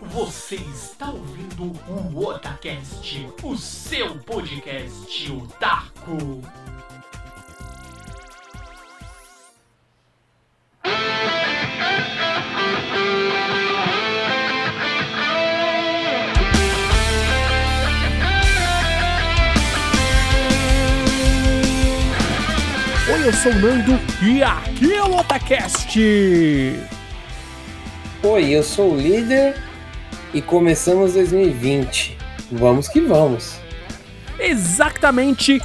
Você está ouvindo o Otacast, o seu podcast otaku. Oi, eu sou o Nando e aqui é o Otacast. Oi, eu sou o líder e começamos 2020. Vamos que vamos. Exatamente,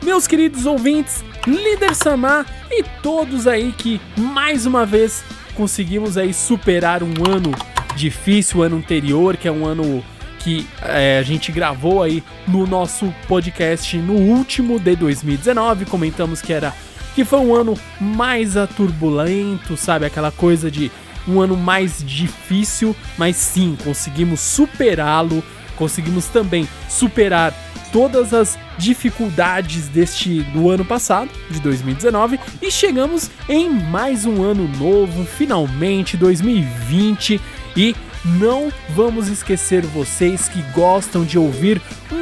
meus queridos ouvintes, líder Samar e todos aí que mais uma vez conseguimos aí superar um ano difícil, o ano anterior, que é um ano que é, a gente gravou aí no nosso podcast no último de 2019, comentamos que era que foi um ano mais turbulento, sabe, aquela coisa de um ano mais difícil, mas sim, conseguimos superá-lo, conseguimos também superar todas as dificuldades deste do ano passado, de 2019, e chegamos em mais um ano novo, finalmente 2020 e não vamos esquecer vocês que gostam de ouvir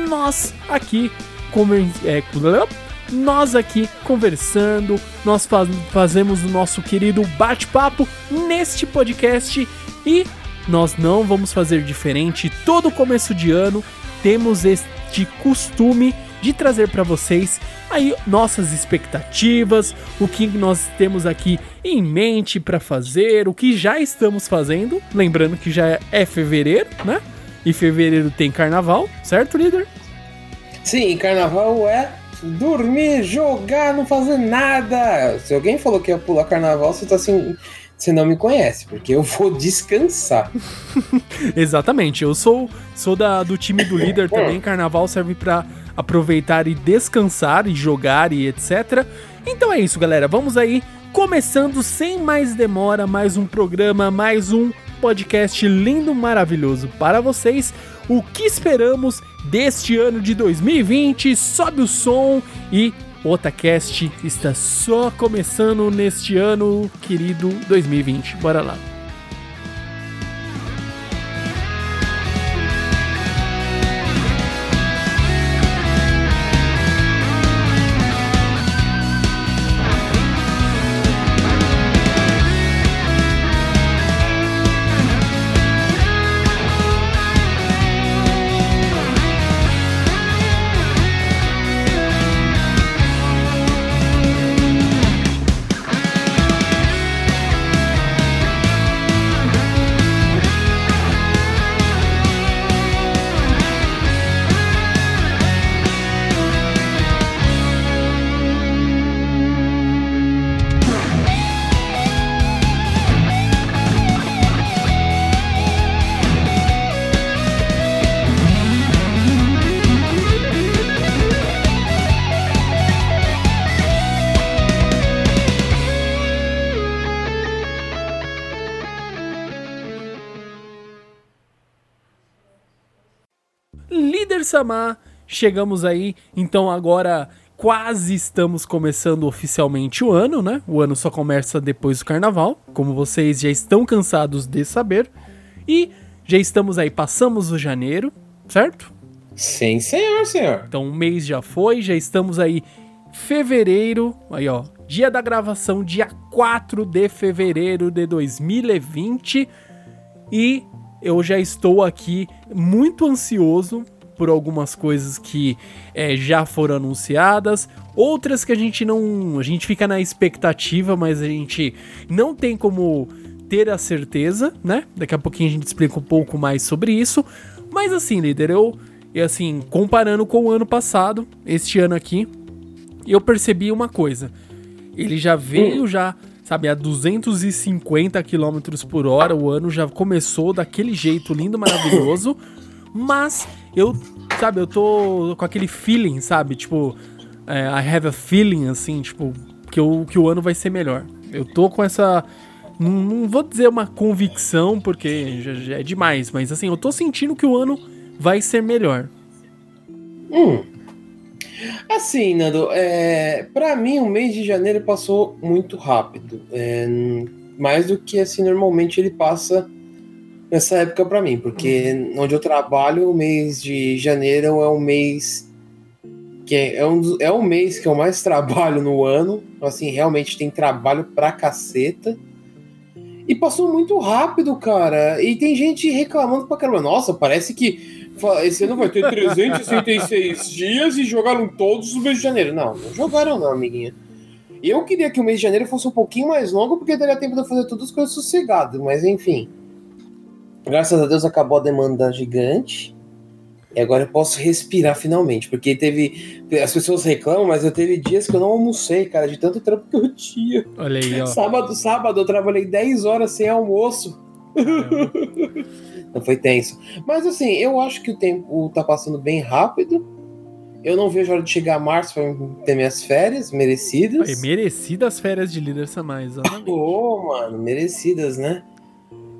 nós aqui como é, nós aqui conversando, nós faz, fazemos o nosso querido bate-papo neste podcast e nós não vamos fazer diferente. Todo começo de ano temos este costume de trazer para vocês aí nossas expectativas, o que nós temos aqui em mente para fazer, o que já estamos fazendo, lembrando que já é fevereiro, né? E fevereiro tem carnaval, certo, líder? Sim, carnaval é dormir, jogar, não fazer nada. Se alguém falou que ia pular carnaval, você tá assim. Você não me conhece, porque eu vou descansar. Exatamente, eu sou, sou da, do time do líder também. Carnaval serve para aproveitar e descansar e jogar e etc. Então é isso, galera. Vamos aí, começando sem mais demora, mais um programa, mais um podcast lindo, maravilhoso para vocês. O que esperamos deste ano de 2020? Sobe o som e Otacast está só começando neste ano, querido 2020. Bora lá. Samar, chegamos aí, então agora quase estamos começando oficialmente o ano, né? O ano só começa depois do carnaval, como vocês já estão cansados de saber. E já estamos aí, passamos o janeiro, certo? Sim, senhor, senhor. Então o mês já foi, já estamos aí fevereiro, aí ó, dia da gravação, dia 4 de fevereiro de 2020. E eu já estou aqui muito ansioso por algumas coisas que é, já foram anunciadas, outras que a gente não. A gente fica na expectativa, mas a gente não tem como ter a certeza, né? Daqui a pouquinho a gente explica um pouco mais sobre isso. Mas assim, líder, eu. E assim, comparando com o ano passado, este ano aqui, eu percebi uma coisa. Ele já veio já sabe, a 250 km por hora, o ano já começou daquele jeito lindo, maravilhoso, mas eu, sabe, eu tô com aquele feeling, sabe, tipo, é, I have a feeling, assim, tipo, que, eu, que o ano vai ser melhor. Eu tô com essa, não, não vou dizer uma convicção, porque já, já, é demais, mas assim, eu tô sentindo que o ano vai ser melhor. Hum, Assim, Nando, é, para mim o mês de janeiro passou muito rápido. É, mais do que assim normalmente ele passa nessa época para mim, porque onde eu trabalho, o mês de janeiro é um mês que é, é um, é um mês que eu mais trabalho no ano. Assim, realmente tem trabalho pra caceta. E passou muito rápido, cara. E tem gente reclamando pra caramba. Nossa, parece que esse ano vai ter 366 dias e jogaram todos os meses de janeiro. Não, não jogaram não, amiguinha. Eu queria que o mês de janeiro fosse um pouquinho mais longo, porque daria tempo de eu fazer todas as coisas sossegado. Mas enfim. Graças a Deus acabou a demanda gigante. E agora eu posso respirar finalmente, porque teve. As pessoas reclamam, mas eu teve dias que eu não almocei, cara, de tanto trampo que eu tinha. Olha aí, ó. Sábado, sábado eu trabalhei 10 horas sem almoço. não foi tenso. Mas assim, eu acho que o tempo tá passando bem rápido. Eu não vejo a hora de chegar a março pra ter minhas férias merecidas. Aí, merecidas férias de líder Samais, Pô, oh, mano, merecidas, né?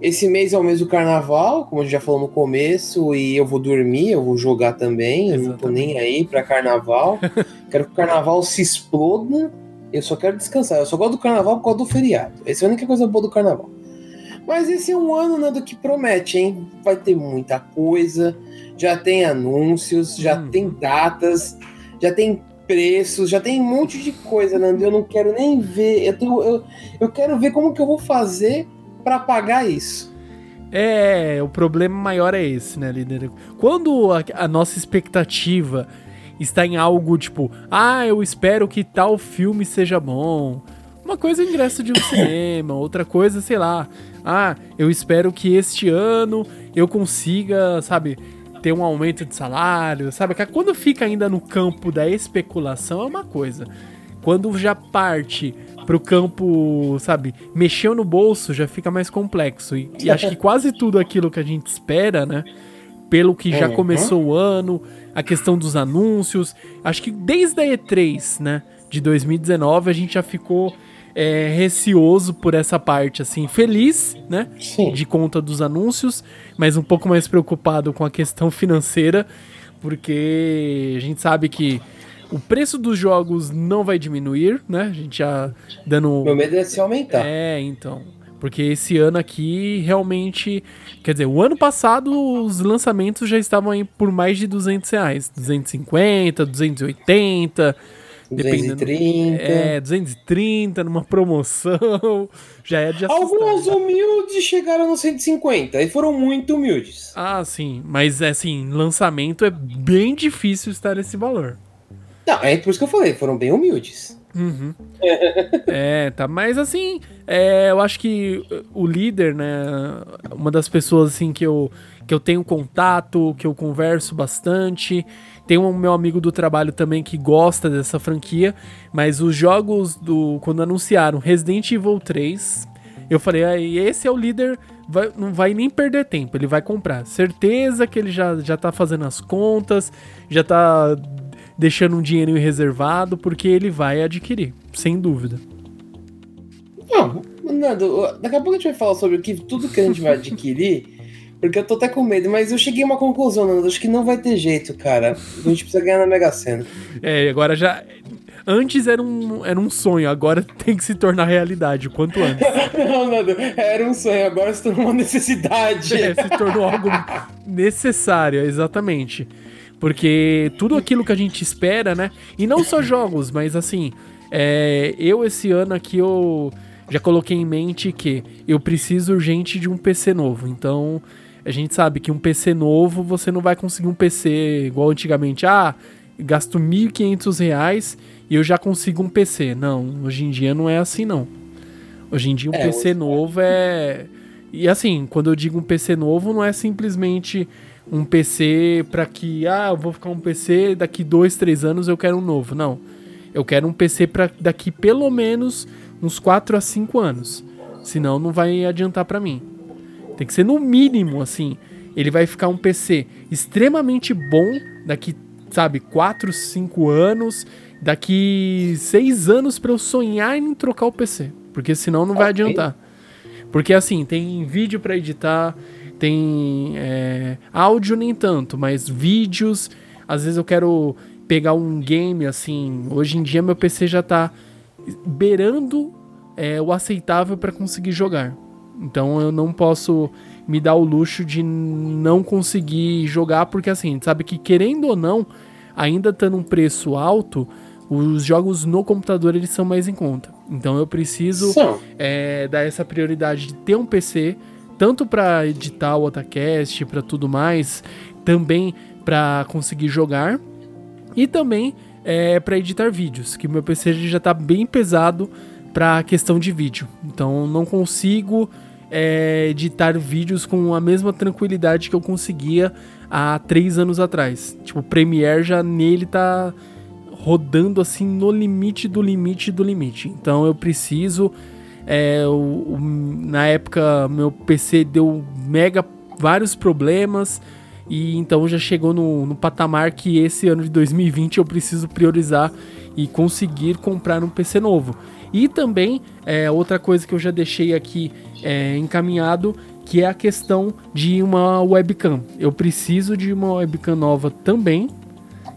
Esse mês é o mês do carnaval, como a gente já falou no começo, e eu vou dormir, eu vou jogar também, Exatamente. eu não tô nem aí pra carnaval. quero que o carnaval se exploda, eu só quero descansar. Eu só gosto do carnaval por causa do feriado. Essa é a única coisa boa do carnaval. Mas esse é um ano né, do que promete, hein? Vai ter muita coisa, já tem anúncios, já hum. tem datas, já tem preços, já tem um monte de coisa, Nando. Eu não quero nem ver. Eu, tô, eu, eu quero ver como que eu vou fazer para pagar isso. É, o problema maior é esse, né, líder? Quando a, a, nossa expectativa está em algo tipo, ah, eu espero que tal filme seja bom. Uma coisa é ingresso de um cinema, outra coisa, sei lá. Ah, eu espero que este ano eu consiga, sabe, ter um aumento de salário, sabe? Quando fica ainda no campo da especulação é uma coisa. Quando já parte pro campo, sabe, mexeu no bolso já fica mais complexo. E, e acho que quase tudo aquilo que a gente espera, né? Pelo que já uhum. começou o ano, a questão dos anúncios. Acho que desde a E3, né? De 2019, a gente já ficou é, receoso por essa parte, assim, feliz, né? Sim. De conta dos anúncios, mas um pouco mais preocupado com a questão financeira, porque a gente sabe que o preço dos jogos não vai diminuir, né? A gente já dando. Meu medo é se aumentar. É, então. Porque esse ano aqui realmente. Quer dizer, o ano passado os lançamentos já estavam aí por mais de 200 reais. 250, 280. 230. É, 230 numa promoção. Já é de assustar. Alguns humildes chegaram no 150 e foram muito humildes. Ah, sim. Mas, assim, lançamento é bem difícil estar nesse valor. Não, é por isso que eu falei, foram bem humildes. Uhum. é, tá. Mas assim, é, eu acho que o líder, né? Uma das pessoas assim que eu, que eu tenho contato, que eu converso bastante. Tem um meu amigo do trabalho também que gosta dessa franquia. Mas os jogos do. Quando anunciaram Resident Evil 3, eu falei, ah, esse é o líder. Vai, não vai nem perder tempo, ele vai comprar. Certeza que ele já, já tá fazendo as contas, já tá deixando um dinheiro reservado, porque ele vai adquirir, sem dúvida. Não, Nando, daqui a pouco a gente vai falar sobre o que, tudo que a gente vai adquirir, porque eu tô até com medo, mas eu cheguei a uma conclusão, Nando, acho que não vai ter jeito, cara. A gente precisa ganhar na Mega Sena. É, agora já. Antes era um, era um sonho, agora tem que se tornar realidade, quanto antes. não, Nando, era um sonho, agora se tornou uma necessidade. É, se tornou algo necessário, exatamente. Porque tudo aquilo que a gente espera, né? E não só jogos, mas assim, é, eu esse ano aqui eu já coloquei em mente que eu preciso urgente de um PC novo. Então, a gente sabe que um PC novo você não vai conseguir um PC igual antigamente. Ah, gasto R$ 1.500 e eu já consigo um PC. Não, hoje em dia não é assim não. Hoje em dia um é, PC novo é. E assim, quando eu digo um PC novo, não é simplesmente um PC para que, ah, eu vou ficar um PC, daqui dois, três anos eu quero um novo. Não. Eu quero um PC para daqui pelo menos uns 4 a 5 anos. Senão não vai adiantar para mim. Tem que ser no mínimo assim. Ele vai ficar um PC extremamente bom daqui, sabe, 4, 5 anos, daqui 6 anos para eu sonhar em trocar o PC, porque senão não vai adiantar. Porque assim, tem vídeo para editar, tem é, áudio nem tanto, mas vídeos. Às vezes eu quero pegar um game assim. Hoje em dia meu PC já tá beirando é, o aceitável para conseguir jogar. Então eu não posso me dar o luxo de não conseguir jogar, porque assim, sabe que querendo ou não, ainda estando um preço alto, os jogos no computador eles são mais em conta. Então eu preciso é, dar essa prioridade de ter um PC, tanto para editar o Otacast, para tudo mais, também para conseguir jogar e também é, para editar vídeos, que meu PC já está bem pesado para questão de vídeo. Então não consigo é, editar vídeos com a mesma tranquilidade que eu conseguia há três anos atrás. Tipo, o Premiere já nele tá rodando assim no limite do limite do limite. Então eu preciso. É, o, o, na época meu PC deu mega vários problemas. E então já chegou no, no patamar que esse ano de 2020 eu preciso priorizar e conseguir comprar um PC novo. E também, é, outra coisa que eu já deixei aqui é, encaminhado, que é a questão de uma webcam. Eu preciso de uma webcam nova também.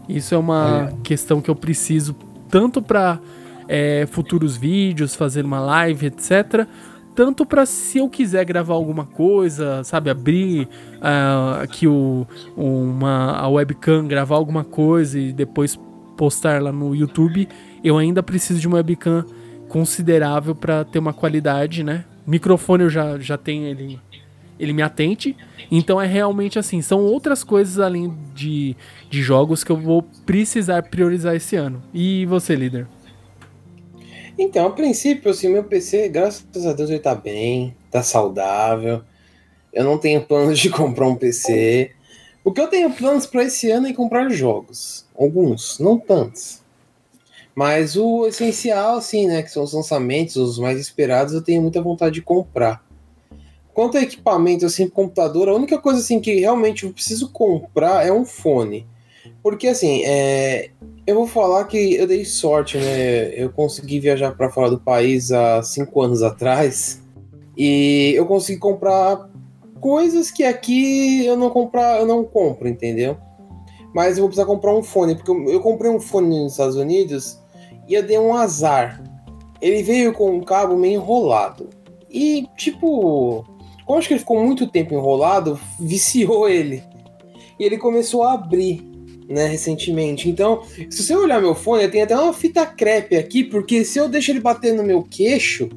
Isso é uma é. questão que eu preciso tanto para é, futuros vídeos, fazer uma live, etc. Tanto para se eu quiser gravar alguma coisa, sabe, abrir uh, aqui o, uma, a webcam, gravar alguma coisa e depois postar lá no YouTube, eu ainda preciso de uma webcam considerável para ter uma qualidade, né? Microfone eu já, já tenho ele, ele me atente. Então é realmente assim, são outras coisas além de, de jogos que eu vou precisar priorizar esse ano. E você, líder? Então, a princípio, assim, meu PC, graças a Deus, ele tá bem, tá saudável. Eu não tenho planos de comprar um PC. O que eu tenho planos para esse ano é comprar jogos. Alguns, não tantos. Mas o essencial, assim, né, que são os lançamentos, os mais esperados, eu tenho muita vontade de comprar. Quanto a equipamento, assim, computador, a única coisa, assim, que realmente eu preciso comprar é um fone. Porque, assim, é... eu vou falar que eu dei sorte, né, eu consegui viajar para fora do país há cinco anos atrás e eu consegui comprar coisas que aqui eu não comprar, eu não compro, entendeu? Mas eu vou precisar comprar um fone, porque eu, eu comprei um fone nos Estados Unidos e eu dei um azar. Ele veio com um cabo meio enrolado. E, tipo, como acho que ele ficou muito tempo enrolado, viciou ele. E ele começou a abrir, né, recentemente. Então, se você olhar meu fone, tem até uma fita crepe aqui, porque se eu deixo ele bater no meu queixo,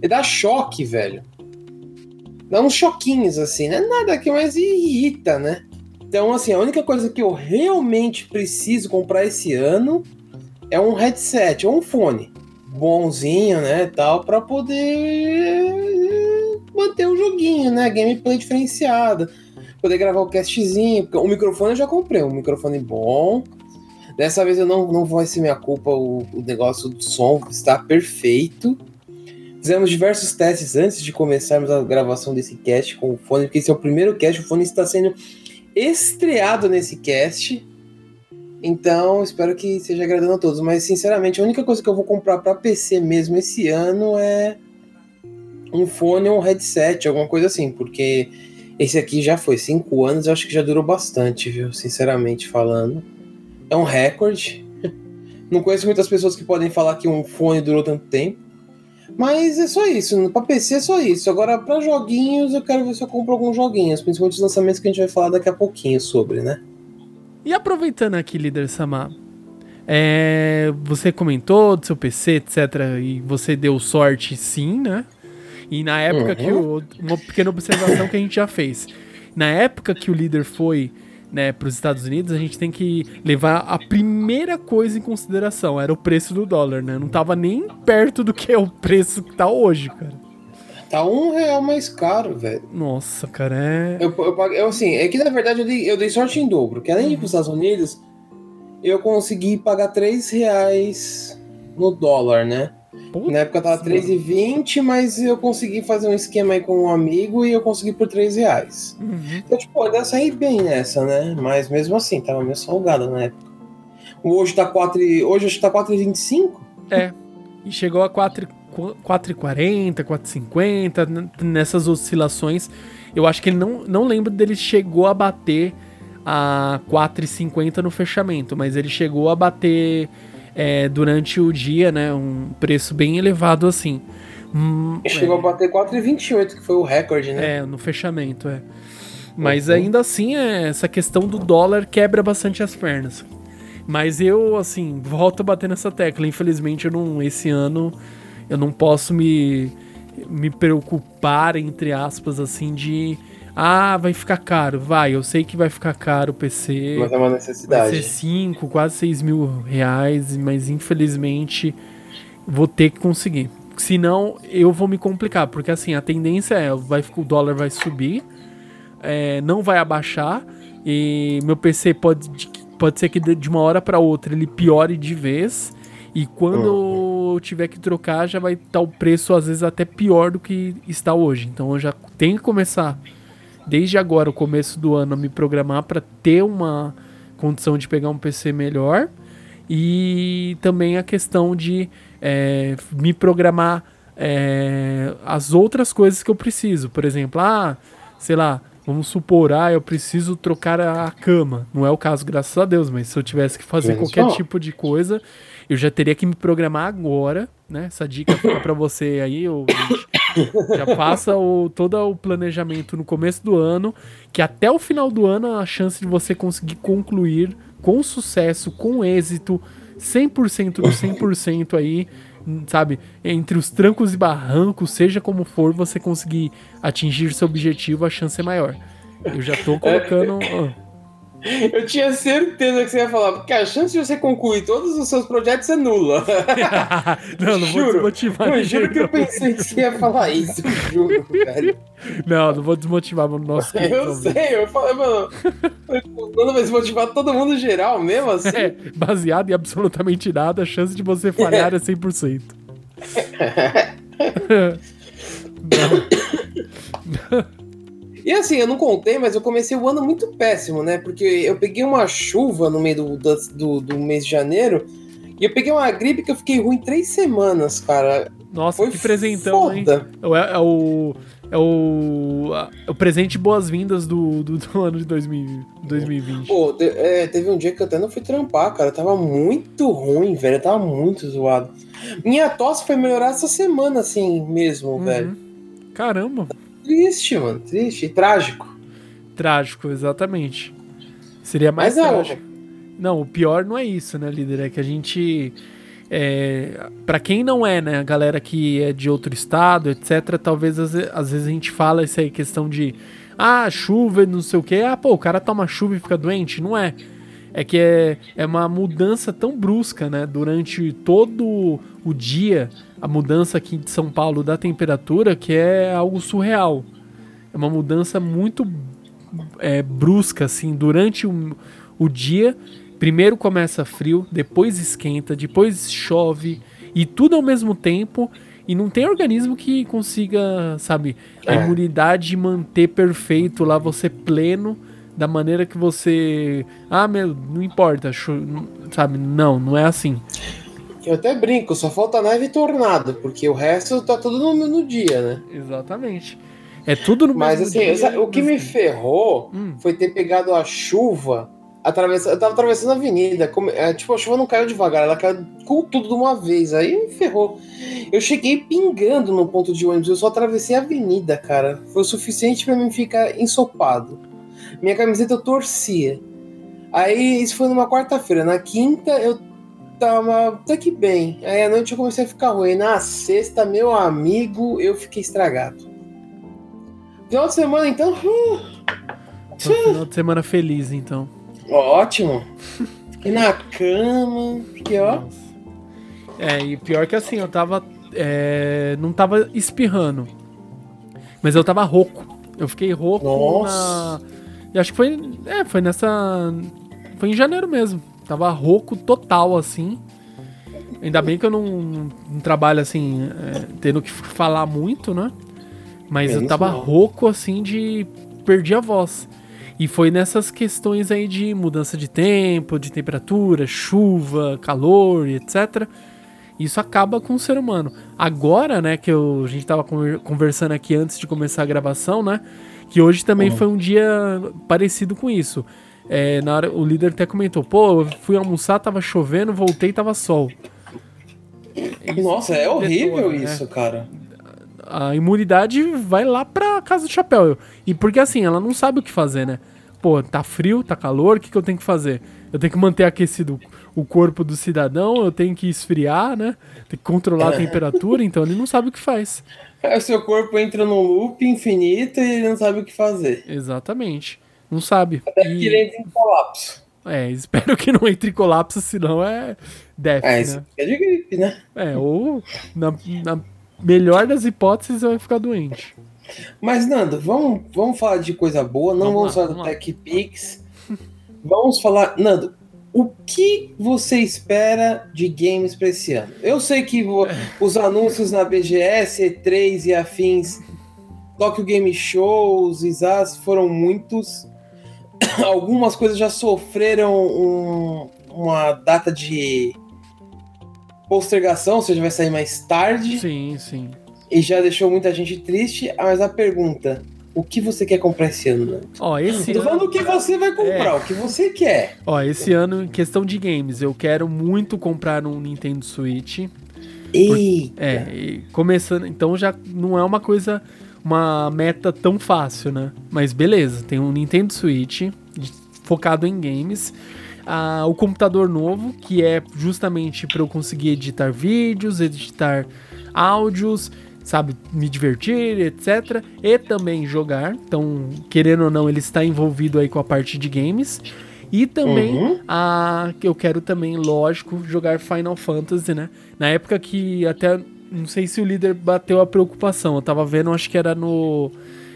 ele dá choque, velho. Dá uns choquinhos assim, né? Nada que mais irrita, né? Então, assim, a única coisa que eu realmente preciso comprar esse ano é um headset, ou um fone bonzinho, né, tal, para poder manter o joguinho, né, gameplay diferenciada, poder gravar o castzinho, o microfone eu já comprei, um microfone bom. Dessa vez eu não, não vai ser minha culpa o, o negócio do som está perfeito. Fizemos diversos testes antes de começarmos a gravação desse cast com o fone, porque esse é o primeiro cast, o fone está sendo estreado nesse cast. Então, espero que esteja agradando a todos. Mas, sinceramente, a única coisa que eu vou comprar para PC mesmo esse ano é um fone ou um headset, alguma coisa assim, porque esse aqui já foi cinco anos, eu acho que já durou bastante, viu? Sinceramente falando. É um recorde. Não conheço muitas pessoas que podem falar que um fone durou tanto tempo. Mas é só isso. Para PC é só isso. Agora, para joguinhos, eu quero ver se eu compro alguns joguinhos, principalmente os lançamentos que a gente vai falar daqui a pouquinho sobre, né? E aproveitando aqui, líder Samar, é, você comentou do seu PC, etc. E você deu sorte, sim, né? E na época uhum. que o, uma pequena observação que a gente já fez. Na época que o líder foi né, para os Estados Unidos, a gente tem que levar a primeira coisa em consideração, era o preço do dólar, né? Não tava nem perto do que é o preço que tá hoje, cara. Tá um real mais caro, velho. Nossa, cara, é. Eu, eu, eu, assim, é que na verdade eu dei, eu dei sorte em dobro, que além de ir pros Estados Unidos, eu consegui pagar 3 reais no dólar, né? Putz, na época tava 3,20, mas eu consegui fazer um esquema aí com um amigo e eu consegui por 3 reais. Uhum. Então, tipo, eu saí bem nessa, né? Mas mesmo assim, tava meio salgado na época. Hoje tá 4, hoje acho que tá 4,25? É. E chegou a 4, 4,40, 4,50, nessas oscilações. Eu acho que ele não, não lembro dele chegou a bater a 4,50 no fechamento, mas ele chegou a bater é, durante o dia, né, um preço bem elevado assim. Hum, Chegou é. a bater 4,28, que foi o recorde, né? É, no fechamento, é. Mas ainda assim, é, essa questão do dólar quebra bastante as pernas. Mas eu, assim, volto a bater nessa tecla. Infelizmente, eu não, esse ano eu não posso me, me preocupar, entre aspas, assim, de. Ah, vai ficar caro. Vai, eu sei que vai ficar caro o PC. Mas é uma Vai necessidade. ser 5, quase 6 mil reais, mas infelizmente vou ter que conseguir. Senão eu vou me complicar, porque assim, a tendência é vai, o dólar vai subir, é, não vai abaixar, e meu PC pode, pode ser que de uma hora para outra ele piore de vez, e quando eu tiver que trocar já vai estar o preço às vezes até pior do que está hoje. Então eu já tenho que começar desde agora, o começo do ano, me programar para ter uma condição de pegar um PC melhor e também a questão de é, me programar é, as outras coisas que eu preciso. Por exemplo, ah, sei lá, vamos supor, ah, eu preciso trocar a cama. Não é o caso, graças a Deus, mas se eu tivesse que fazer qualquer tipo de coisa, eu já teria que me programar agora, né? Essa dica fica para você aí, ouvinte. Já faça o, todo o planejamento no começo do ano, que até o final do ano a chance de você conseguir concluir com sucesso, com êxito, 100% do 100% aí, sabe? Entre os trancos e barrancos, seja como for, você conseguir atingir seu objetivo, a chance é maior. Eu já tô colocando. ah, Eu tinha certeza que você ia falar, porque a chance de você concluir todos os seus projetos é nula. não, não vou juro, desmotivar. eu juro que eu pensei que você ia falar isso, juro, velho. Não, não vou desmotivar o nosso Eu sei, eu falei, mano, quando vai se motivar todo mundo geral mesmo, assim. É, baseado em absolutamente nada, a chance de você falhar é 100%. não. E assim, eu não contei, mas eu comecei o ano muito péssimo, né? Porque eu peguei uma chuva no meio do, do, do- mês de janeiro e eu peguei uma gripe que eu fiquei ruim três semanas, cara. Nossa, Foi que presentão, hein? foda. É, é o. É o. é o presente boas-vindas do, do, do ano de 2000, 2020. Pô, te- é, teve um dia que eu até não fui trampar, cara. Eu tava muito ruim, velho. Eu tava muito zoado. Minha tosse foi melhorar essa semana, assim mesmo, Uhum. velho. Caramba. Triste, mano. Triste. E trágico. Trágico, exatamente. Seria mais Mas é, trágico. Não, o pior não é isso, né, líder? É que a gente. É, para quem não é, né, a galera que é de outro estado, etc., talvez às, às vezes a gente fala isso aí, questão de. Ah, chuva, e não sei o quê. Ah, pô, o cara toma chuva e fica doente. Não é. É que é, é uma mudança tão brusca, né? Durante todo o dia, a mudança aqui de São Paulo da temperatura, que é algo surreal. É uma mudança muito é, brusca, assim, durante o, o dia. Primeiro começa frio, depois esquenta, depois chove, e tudo ao mesmo tempo. E não tem organismo que consiga, sabe, a É. imunidade manter perfeito lá, você pleno, da maneira que você. Ah, meu, não importa, sabe? Não, não é assim. Eu até brinco, só falta neve e tornado, porque o resto tá tudo no, no dia, né? Exatamente. É tudo no Mas assim, o que me mas- ferrou Hum. foi ter pegado a chuva. Atravessa... Eu tava atravessando a avenida. como- é, tipo, a chuva não caiu devagar, ela caiu com tudo de uma vez. Aí me ferrou. Eu cheguei pingando no ponto de ônibus, eu só atravessei a avenida, cara. Foi o suficiente pra mim ficar ensopado. Minha camiseta eu torcia. Aí isso foi numa quarta-feira. Na quinta eu tava até que bem. Aí à noite eu comecei a ficar ruim. Na sexta, meu amigo, eu fiquei estragado. Final de semana, então, hum, Foi um final de semana feliz, então. ótimo. Fiquei na cama, fiquei ó. É, e pior que assim, eu tava. é, não tava espirrando. Mas eu tava rouco. Eu fiquei rouco Nossa. na. Eu acho que foi. É, foi nessa. Foi em janeiro mesmo. Tava rouco total, assim. Ainda bem que eu não, não trabalho assim, é, tendo que falar muito, né? Mas eu Menos tava mal. rouco assim de. perdi a voz. E foi nessas questões aí de mudança de tempo, de temperatura, chuva, calor etc. Isso acaba com o ser humano. Agora, né, que eu- a gente tava conver- conversando aqui antes de começar a gravação, né? Que hoje também Uhum. foi um dia parecido com isso. É, na hora, o líder até comentou, pô, eu fui almoçar, tava chovendo, voltei, tava sol. Isso Nossa, é detona, horrível né? isso, cara. a imunidade vai lá pra casa do chapéu. E porque assim, ela não sabe o que fazer, né? Pô, tá frio, tá calor, o que, que eu tenho que fazer? Eu tenho que manter aquecido o corpo do cidadão, eu tenho que esfriar, né? Tem que controlar a temperatura, então ele não sabe o que faz. Aí o seu corpo entra num loop infinito e ele não sabe o que fazer. Exatamente. Não sabe. Até que ele entra em colapso. É, espero que não entre em colapso, senão é death, É, né? é de gripe, né? É, ou na, na melhor das hipóteses vai ficar doente. Mas, Nando, vamos, vamos falar de coisa boa, não Vamos vamos, lá, falar do vamos lá. TechPix. Vamos falar, Nando, o que você espera de games pra esse ano? Eu sei que os anúncios na BGS, E3 e afins, Tokyo Game Shows, ISAS foram muitos. Algumas coisas já sofreram um- uma data de postergação, ou seja, vai sair mais tarde Sim, sim. e já deixou muita gente triste. Mas a pergunta: o que você quer comprar esse ano? Ó, esse tô ano, falando o que você vai comprar, É. o que você quer. ó, esse ano, em questão de games, eu quero muito comprar um Nintendo Switch. Eita! É, e começando, então já não é uma coisa, uma meta tão fácil, né? Mas beleza, tem um Nintendo Switch focado em games. Ah, o computador novo, que é justamente para eu conseguir editar vídeos, editar áudios, sabe, me divertir, etc. E também jogar. Então, querendo ou não, ele está envolvido aí com a parte de games. E também Uhum. a que eu quero também, lógico, jogar Final Fantasy, né? Na época que até não sei se o líder bateu a preocupação. Eu tava vendo, acho que era no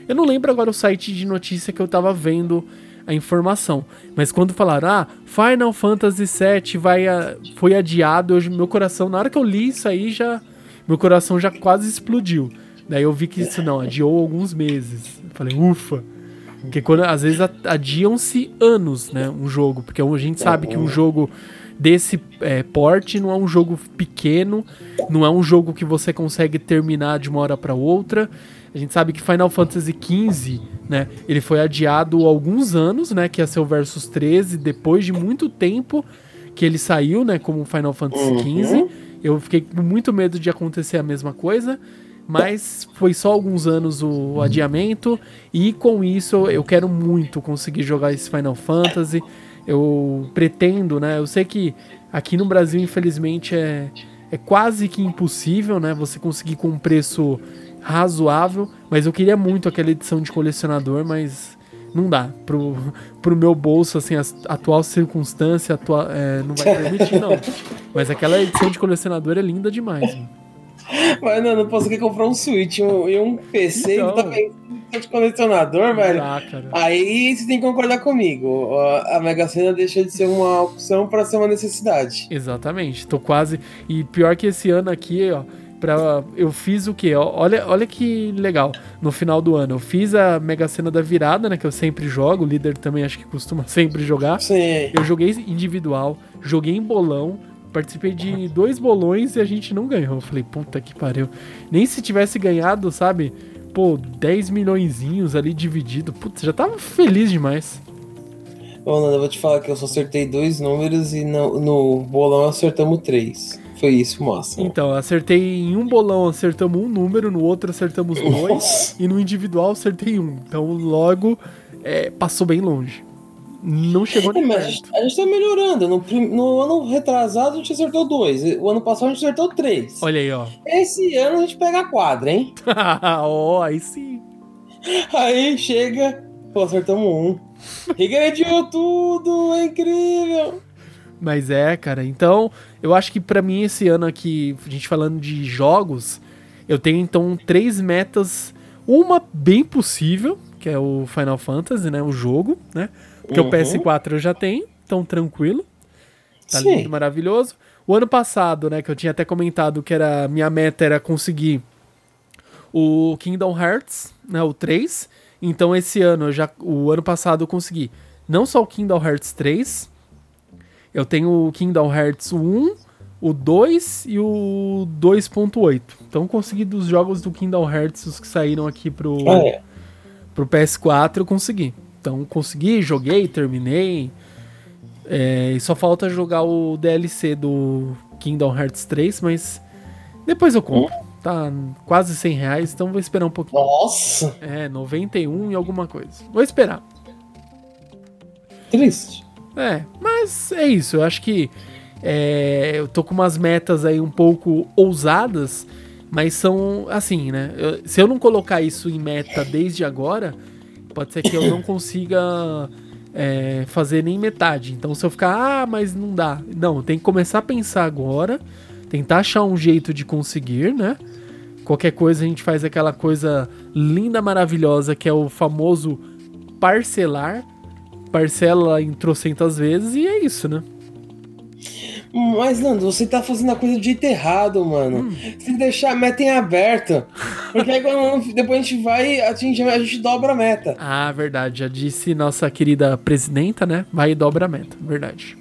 eu não lembro agora o site de notícia que eu tava vendo a informação. Mas quando falaram, ah, Final Fantasy VII vai a- foi adiado, hoje meu coração, na hora que eu li isso aí, já meu coração já quase explodiu. Daí eu vi que isso não, adiou alguns meses. Eu falei, ufa. Porque quando, às vezes adiam-se anos, né, um jogo. Porque a gente sabe que um jogo desse é, porte não é um jogo pequeno, não é um jogo que você consegue terminar de uma hora para outra. A gente sabe que Final Fantasy XV, né, ele foi adiado há alguns anos, né, que ia ser o Versus 13, depois de muito tempo que ele saiu, né, como Final Fantasy Uhum. XV. Eu fiquei com muito medo de acontecer a mesma coisa, mas foi só alguns anos o adiamento e com isso eu quero muito conseguir jogar esse Final Fantasy. Eu pretendo, né? Eu sei que aqui no Brasil, infelizmente, é, é quase que impossível, né? Você conseguir com um preço razoável, mas eu queria muito aquela edição de colecionador, mas não dá. Pro, pro meu bolso, assim, a atual circunstância atua, é, não vai permitir, não. Mas aquela edição de colecionador é linda demais, mano. Mas não, não posso aqui comprar um Switch um- e um PC Então. tá pensando de colecionador, velho. Ah, cara. Aí você tem que concordar comigo. A Mega Sena deixa de ser uma opção para ser uma necessidade. Exatamente, tô quase. E pior que esse ano aqui, ó, pra, eu fiz o quê? Olha, olha que legal. No final do ano, eu fiz a Mega Sena da virada, né? Que eu sempre jogo. O líder também acho que costuma sempre jogar. Sim. Eu joguei individual, joguei em bolão, participei de dois bolões e a gente não ganhou. Eu falei, puta que pariu. Nem se tivesse ganhado, sabe? Pô, 10 milhõezinhos ali dividido. Putz, já tava feliz demais. Ô, Nanda, eu vou te falar que eu só acertei dois números e no, no bolão acertamos três. Foi isso, moça. Então, acertei em um bolão, acertamos um número, no outro acertamos dois, Nossa. e no individual acertei um. Então, logo, é, passou bem longe. Não chegou É, nem mas perto. a gente tá melhorando. No, no ano retrasado a gente acertou dois. O ano passado a gente acertou três. Olha aí, ó. Esse ano a gente pega a quadra, hein? Ó, aí sim. Aí chega. Pô, acertamos um. Regrediu tudo, é incrível. Mas é, cara. Então, eu acho que pra mim esse ano aqui, a gente falando de jogos, eu tenho então três metas. Uma bem possível, que é o Final Fantasy, né? O jogo, né? Porque Uhum. o PS4 eu já tenho, então tranquilo. Tá Sim. lindo, maravilhoso. O ano passado, né, que eu tinha até comentado que era minha meta era conseguir o Kingdom Hearts, né, o 3. Então esse ano eu já o ano passado eu consegui não só o Kingdom Hearts 3, eu tenho o Kingdom Hearts 1, o 2 e o 2.8. Então consegui dos jogos do Kingdom Hearts os que saíram aqui pro Ah, é. pro PS4 eu consegui. Então consegui, joguei, terminei. É, e só falta jogar o DLC do Kingdom Hearts 3, mas depois eu compro. Tá quase 100 reais, então vou esperar um pouquinho. Nossa! É, 91 e alguma coisa. Vou esperar. Triste. É, mas é isso. Eu acho que é, eu tô com umas metas aí um pouco ousadas, mas são assim, né? Eu- se eu não colocar isso em meta desde agora, pode ser que eu não consiga é, fazer nem metade. Então, se eu ficar, ah, mas não dá. Não, tem que começar a pensar agora, tentar achar um jeito de conseguir, né? Qualquer coisa a gente faz aquela coisa linda, maravilhosa que é o famoso parcelar. Parcela em trocentas vezes e é isso, né? Mas, Nando, você tá fazendo a coisa de jeito errado, mano. Hum. Deixar a meta em aberto. Porque aí depois a gente vai, a gente, a gente dobra a meta. Ah, verdade. Já disse nossa querida presidenta, né? Vai e dobra a meta. Verdade.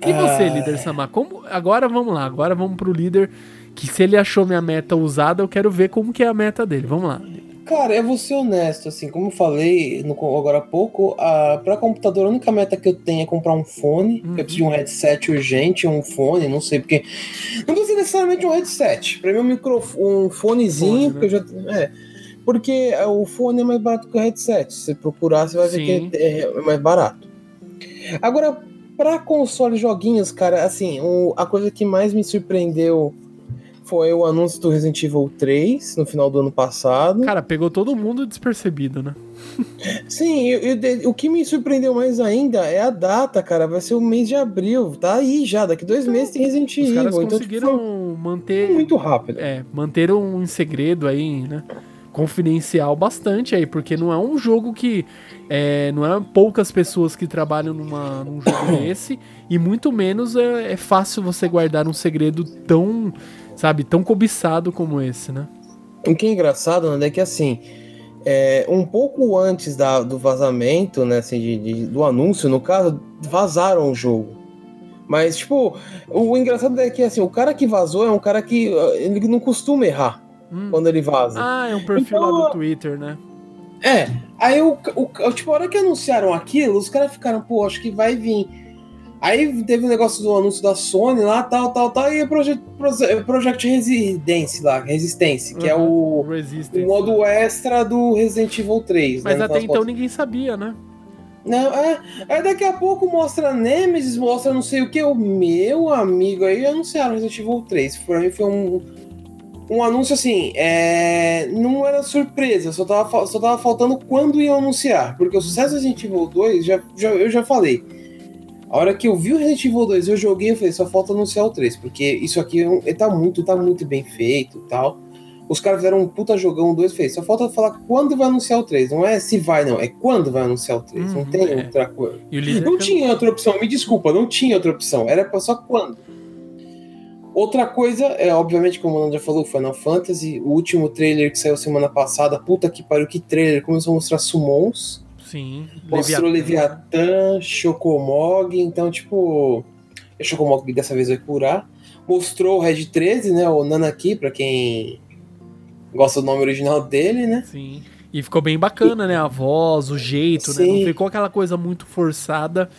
E você, Ah. líder Samar? Como... Agora vamos lá. Agora vamos pro líder. Que se ele achou minha meta usada, eu quero ver como que é a meta dele. Vamos lá. Cara, eu vou ser honesto, assim, como eu falei no, agora há pouco, a, pra computador a única meta que eu tenho é comprar um fone. Uhum. Eu preciso de um headset urgente, um fone, não sei, porque. Não precisa necessariamente um headset. Pra mim, um, microfone, um fonezinho, Fone, porque eu já. É. Porque é, o fone é mais barato que o headset. Se você procurar, você vai Sim. ver que é, é mais barato. Agora, pra console joguinhos, cara, assim, o- a coisa que mais me surpreendeu foi o anúncio do Resident Evil 3 no final do ano passado. Cara, pegou todo mundo despercebido, né? Sim, eu- eu o que me surpreendeu mais ainda é a data, cara. Vai ser o mês de abril. Tá aí já. Daqui dois meses tem Resident Os caras Evil. Então, tipo, conseguiram foi manter. muito rápido. É, manteram um segredo aí, né? Confidencial bastante aí, porque não é um jogo que. É, não é poucas pessoas que trabalham numa, num jogo desse, e muito menos é, é fácil você guardar um segredo tão, sabe, tão cobiçado como esse, né? O que é engraçado, né, é que assim, é, um pouco antes da- do vazamento, né, assim, de- de- do anúncio, no caso, vazaram o jogo. Mas, tipo, o engraçado é que assim, o cara que vazou é um cara que uh, ele não costuma errar Hum. quando ele vaza. Ah, é um perfil lá Então, do Twitter, né? É, aí o, o, tipo, a hora que anunciaram aquilo, os caras ficaram, pô, acho que vai vir. Aí teve o negócio do anúncio da Sony lá, tal, tal, tal, e o Project, Proje- Project Resistance lá, Resistance, que é Uhum. o, Resistance. o modo extra do Resident Evil 3. Mas né, até então ninguém sabia, né? Não, é, aí daqui a pouco mostra Nemesis, mostra não sei o que, o meu amigo aí anunciaram Resident Evil 3. Pra mim foi um, um anúncio assim, é, não era surpresa, só tava, só tava faltando quando iam anunciar. Porque o sucesso do Resident Evil 2, já, já, eu já falei. A hora que eu vi o Resident Evil 2, eu joguei e falei, só falta anunciar o 3, porque isso aqui é ele tá muito, tá muito bem feito e tal. Os caras fizeram um puta jogão, dois fez. Só falta falar quando vai anunciar o 3. Não é se vai, não. É quando vai anunciar o 3. não Uhum, tem é. outra coisa. Não tinha outra opção, me desculpa, não tinha outra opção. Era só quando. Outra coisa, é obviamente, como o já falou, Final Fantasy, o último trailer que saiu semana passada, puta que pariu, que trailer, começou a mostrar summons, Sim. mostrou Leviatã, Chocomog, então, tipo, o Chocomog dessa vez vai curar. Mostrou o Red 13, né, o Nanaki, pra quem gosta do nome original dele, né. Sim. E ficou bem bacana, né? A voz, o jeito, né? Não Sim. ficou aquela coisa muito forçada.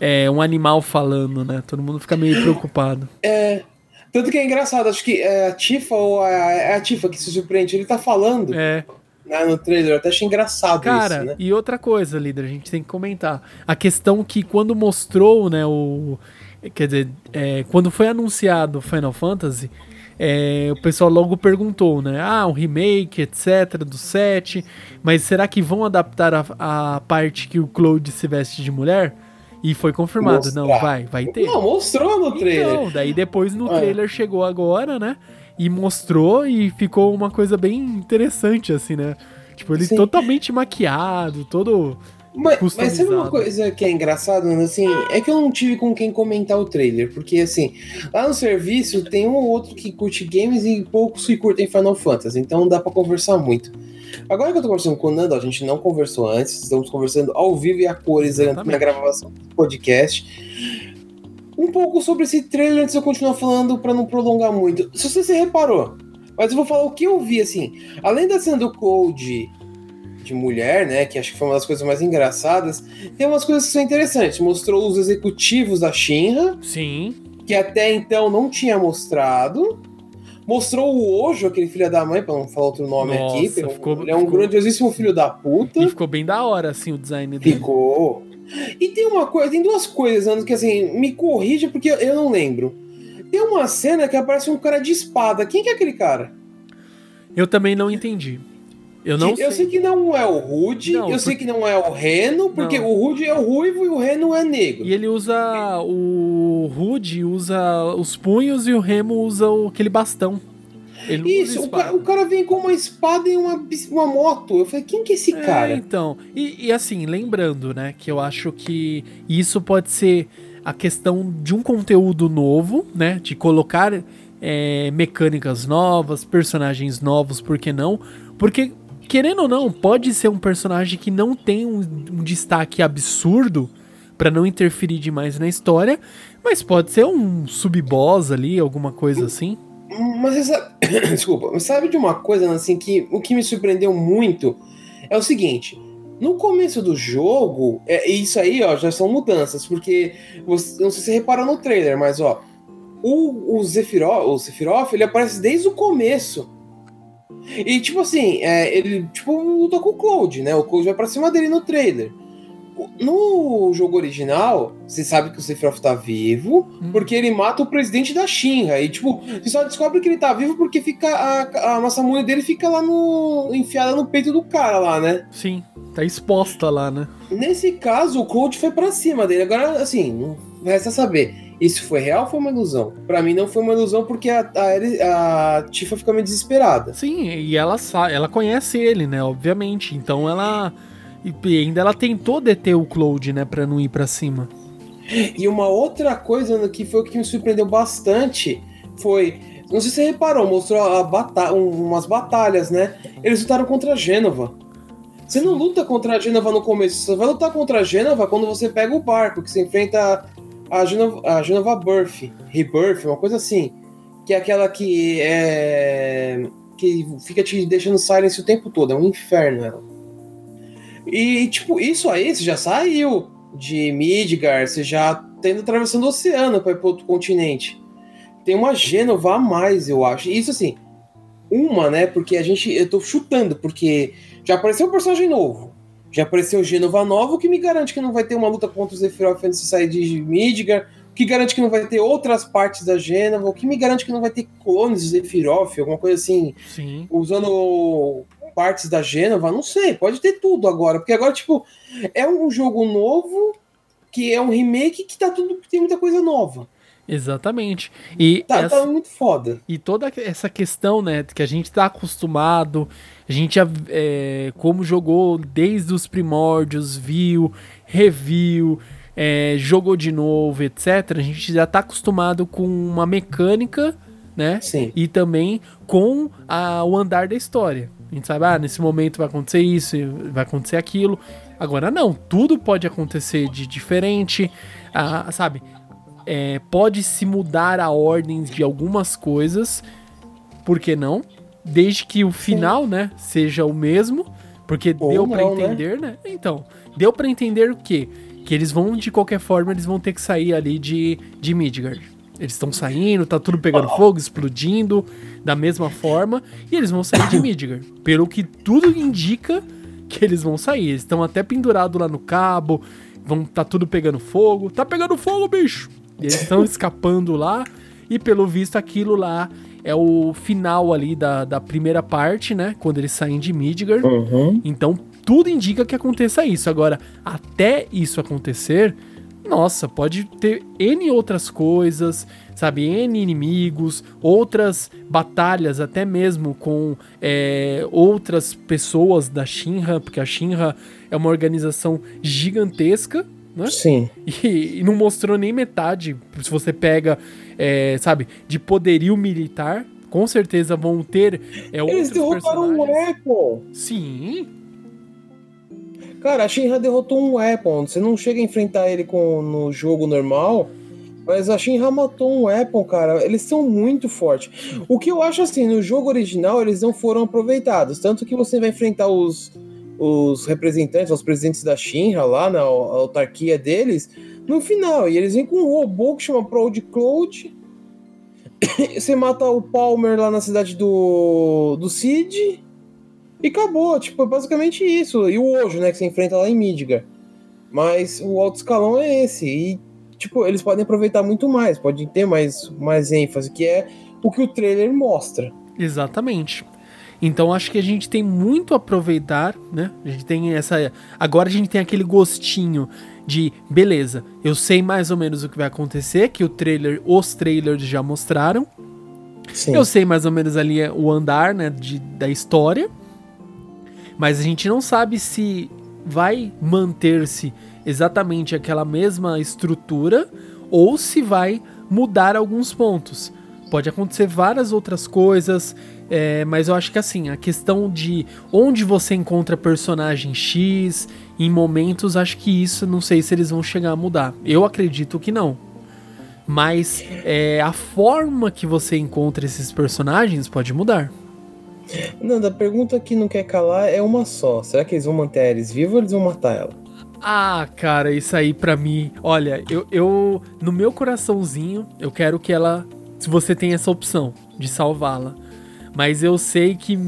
É, um animal falando, né? Todo mundo fica meio preocupado. É, tanto que é engraçado, acho que é a Tifa ou a, é a Tifa que se surpreende, ele tá falando É, né, no trailer, eu até achei engraçado cara, isso, né. e outra coisa, líder, a gente tem que comentar. A questão que quando mostrou, né, o. Quer dizer, é, quando foi anunciado Final Fantasy, é, o pessoal logo perguntou, né? Ah, um remake, etc., do 7. Mas será que vão adaptar a, a parte que o Cloud se veste de mulher? E foi confirmado. Mostrar. Não, vai, vai ter. Não, mostrou no trailer. Então, daí depois no É. trailer chegou agora, né? E mostrou e ficou uma coisa bem interessante, assim, né? Tipo, ele Sim. totalmente maquiado, todo. mas, mas sabe uma coisa que é engraçada, né, assim, é que eu não tive com quem comentar o trailer, porque assim, lá no serviço tem um ou outro que curte games e poucos que curtem Final Fantasy, então não dá pra conversar muito. Agora que eu tô conversando com o Nando, a gente não conversou antes, estamos conversando ao vivo e a cores na Exatamente. gravação do podcast. Um pouco sobre esse trailer antes de eu continuar falando pra não prolongar muito. Se você se reparou, mas eu vou falar o que eu vi, assim. Além da cena do Code de mulher, né? Que acho que foi uma das coisas mais engraçadas. Tem umas coisas que são interessantes. Mostrou os executivos da Shinra, Sim. que até então não tinha mostrado. Mostrou o Ojo, aquele filho da mãe, pra não falar outro nome Nossa, aqui. ficou- ele é um ficou- grandiosíssimo filho da puta. E ficou bem da hora, assim, o design dele. Ficou. E tem uma coisa, tem duas coisas, Ana, que assim, me corrija porque eu não lembro. Tem uma cena que aparece um cara de espada. Quem que é aquele cara? Eu também não entendi. Eu não eu sei que não é o Rude, Não, eu sei porque- que não é o Reno, porque Não. o Rude é o ruivo e o Reno é negro. E ele usa. O Rude usa os punhos e o Remo usa aquele bastão. Isso, o cara, o cara vem com uma espada e uma, uma moto. Eu falei, quem que é esse É, cara? então. E, e assim, lembrando, né, que eu acho que isso pode ser a questão de um conteúdo novo, né? De colocar é, mecânicas novas, personagens novos, por que não? Porque, querendo ou não, pode ser um personagem que não tem um, um destaque absurdo pra não interferir demais na história, mas pode ser um sub-boss ali, alguma coisa assim. Mas. Desculpa, sabe de uma coisa, assim, que o que me surpreendeu muito é o seguinte. No começo do jogo, é, isso aí, ó, já são mudanças, porque você, não sei se você reparou no trailer, mas ó, o, o Sephiroth, o Sephiroth, ele aparece desde o começo. E tipo assim, é, ele tipo luta com o Cloud, né? O Cloud vai pra cima dele no trailer. No jogo original, você sabe que o Sephiroth tá vivo, Hum. porque ele mata o presidente da Shinra. E, tipo, você só descobre que ele tá vivo porque fica a, a Masamune dele fica lá no. enfiada no peito do cara lá, né? Sim, tá exposta lá, né? Nesse caso, o Cloud foi pra cima dele. Agora, assim, não resta saber. Isso foi real ou foi uma ilusão? Pra mim não foi uma ilusão porque a, a, a Tifa fica meio desesperada. Sim, e ela sabe, ela conhece ele, né? Obviamente. Então ela. E ainda ela tentou deter o Cloud, né? Pra não ir pra cima. E uma outra coisa que foi o que me surpreendeu bastante foi. Não sei se você reparou, mostrou a bata um- umas batalhas, né? Eles lutaram contra a Gênova. Você não luta contra a Gênova no começo, você vai lutar contra a Gênova quando você pega o barco, que você enfrenta a Gênova, a Gênova Birth, Rebirth, uma coisa assim. Que é aquela que é. que fica te deixando silence o tempo todo, é um inferno ela. E, tipo, isso aí você já saiu de Midgar, você já tá indo atravessando o oceano para ir para outro continente. Tem uma Gênova a mais, eu acho. Isso assim, uma, né? Porque a gente. Eu tô chutando, porque já apareceu um personagem novo. Já apareceu Gênova nova, o que me garante que não vai ter uma luta contra o Sephiroth antes de sair de Midgar. O que garante que não vai ter outras partes da Gênova. O que me garante que não vai ter clones do Sephiroth, alguma coisa assim Sim. usando partes da Gênova, não sei, pode ter tudo agora, porque agora, tipo, é um jogo novo, que é um remake que tá tudo, tem muita coisa nova. Exatamente. E, Tá, essa- tá muito foda. e toda essa questão, né, que a gente tá acostumado, a gente é, como jogou desde os primórdios, viu, reviu, é, jogou de novo, etc. A gente já tá acostumado com uma mecânica, né? Sim. e também com a- o andar da história. A gente sabe, ah, nesse momento vai acontecer isso, vai acontecer aquilo. Agora não, tudo pode acontecer de diferente, ah, sabe? É, pode se mudar a ordem de algumas coisas, por que não? Desde que o final, né, seja o mesmo, porque Ou deu pra não, né? entender, né? Então, deu pra entender o quê? Que eles vão, de qualquer forma, eles vão ter que sair ali de, de Midgard. Eles estão saindo, tá tudo pegando fogo, explodindo da mesma forma, e eles vão sair de Midgard. Pelo que tudo indica que eles vão sair. Eles estão até pendurados lá no cabo, vão tá tudo pegando fogo. Tá pegando fogo, bicho! E eles estão escapando lá, e pelo visto aquilo lá é o final ali da, da primeira parte, né? Quando eles saem de Midgard. Uhum. Então, tudo indica que aconteça isso. Agora, até isso acontecer, nossa, pode ter N outras coisas, sabe? N inimigos, outras batalhas, até mesmo com é, outras pessoas da Shinra, porque a Shinra é uma organização gigantesca, né? Sim. E, e não mostrou nem metade. Se você pega, é, sabe, de poderio militar, com certeza vão ter é, Eles outros derrotaram um. Weapon. Sim, Cara, a Shinra derrotou um Weapon. Você não chega a enfrentar ele com, no jogo normal. Mas a Shinra matou um Weapon, cara. Eles são muito fortes. O que eu acho assim, no jogo original, eles não foram aproveitados. Tanto que você vai enfrentar os, os representantes, os presidentes da Shinra lá na au- autarquia deles, no final. E eles vêm com um robô que chama Proud Cloud. você mata o Palmer lá na cidade do, do Cid e acabou. Tipo, é basicamente isso. E o Ojo, né, que você enfrenta lá em Midgar. Mas o alto escalão é esse. E, tipo, eles podem aproveitar muito mais, podem ter mais, mais ênfase, que é o que o trailer mostra. Exatamente. Então acho que a gente tem muito a aproveitar, né? A gente tem essa. Agora a gente tem aquele gostinho de beleza, eu sei mais ou menos o que vai acontecer, que o trailer, os trailers já mostraram. Sim. Eu sei mais ou menos ali o andar, né, de, da história. Mas a gente não sabe se vai manter-se exatamente aquela mesma estrutura ou se vai mudar alguns pontos. Pode acontecer várias outras coisas, é, mas eu acho que assim, a questão de onde você encontra personagem X em momentos, acho que isso não sei se eles vão chegar a mudar. Eu acredito que não. Mas é, a forma que você encontra esses personagens pode mudar. Não, a pergunta que não quer calar é uma só. Será que eles vão manter a Ares viva ou eles vão matar ela? Ah, cara, isso aí pra mim. Olha, eu, eu. No meu coraçãozinho, eu quero que ela. Se você tem essa opção de salvá-la. Mas eu sei que.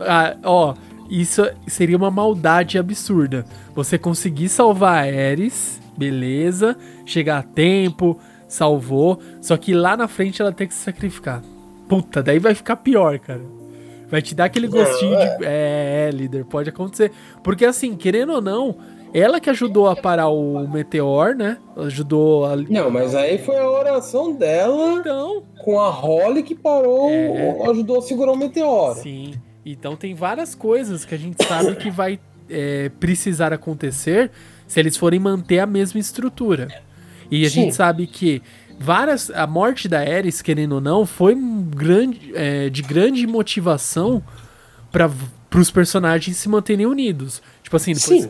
Ah, ó, isso seria uma maldade absurda. Você conseguir salvar a Ares, beleza, chegar a tempo, salvou, só que lá na frente ela tem que se sacrificar. Puta, daí vai ficar pior, cara. Vai te dar aquele gostinho de. É, é, líder, pode acontecer. Porque assim, querendo ou não, ela que ajudou a parar o meteor, né? Ajudou a. Não, mas aí foi a oração dela então... com a Holly que parou, é... ajudou a segurar o meteoro. Sim. Então tem várias coisas que a gente sabe que vai é, precisar acontecer se eles forem manter a mesma estrutura. E a Sim. gente sabe que várias a morte da Ares, querendo ou não, foi um grande, é, de grande motivação para os personagens se manterem unidos. Tipo assim, depois,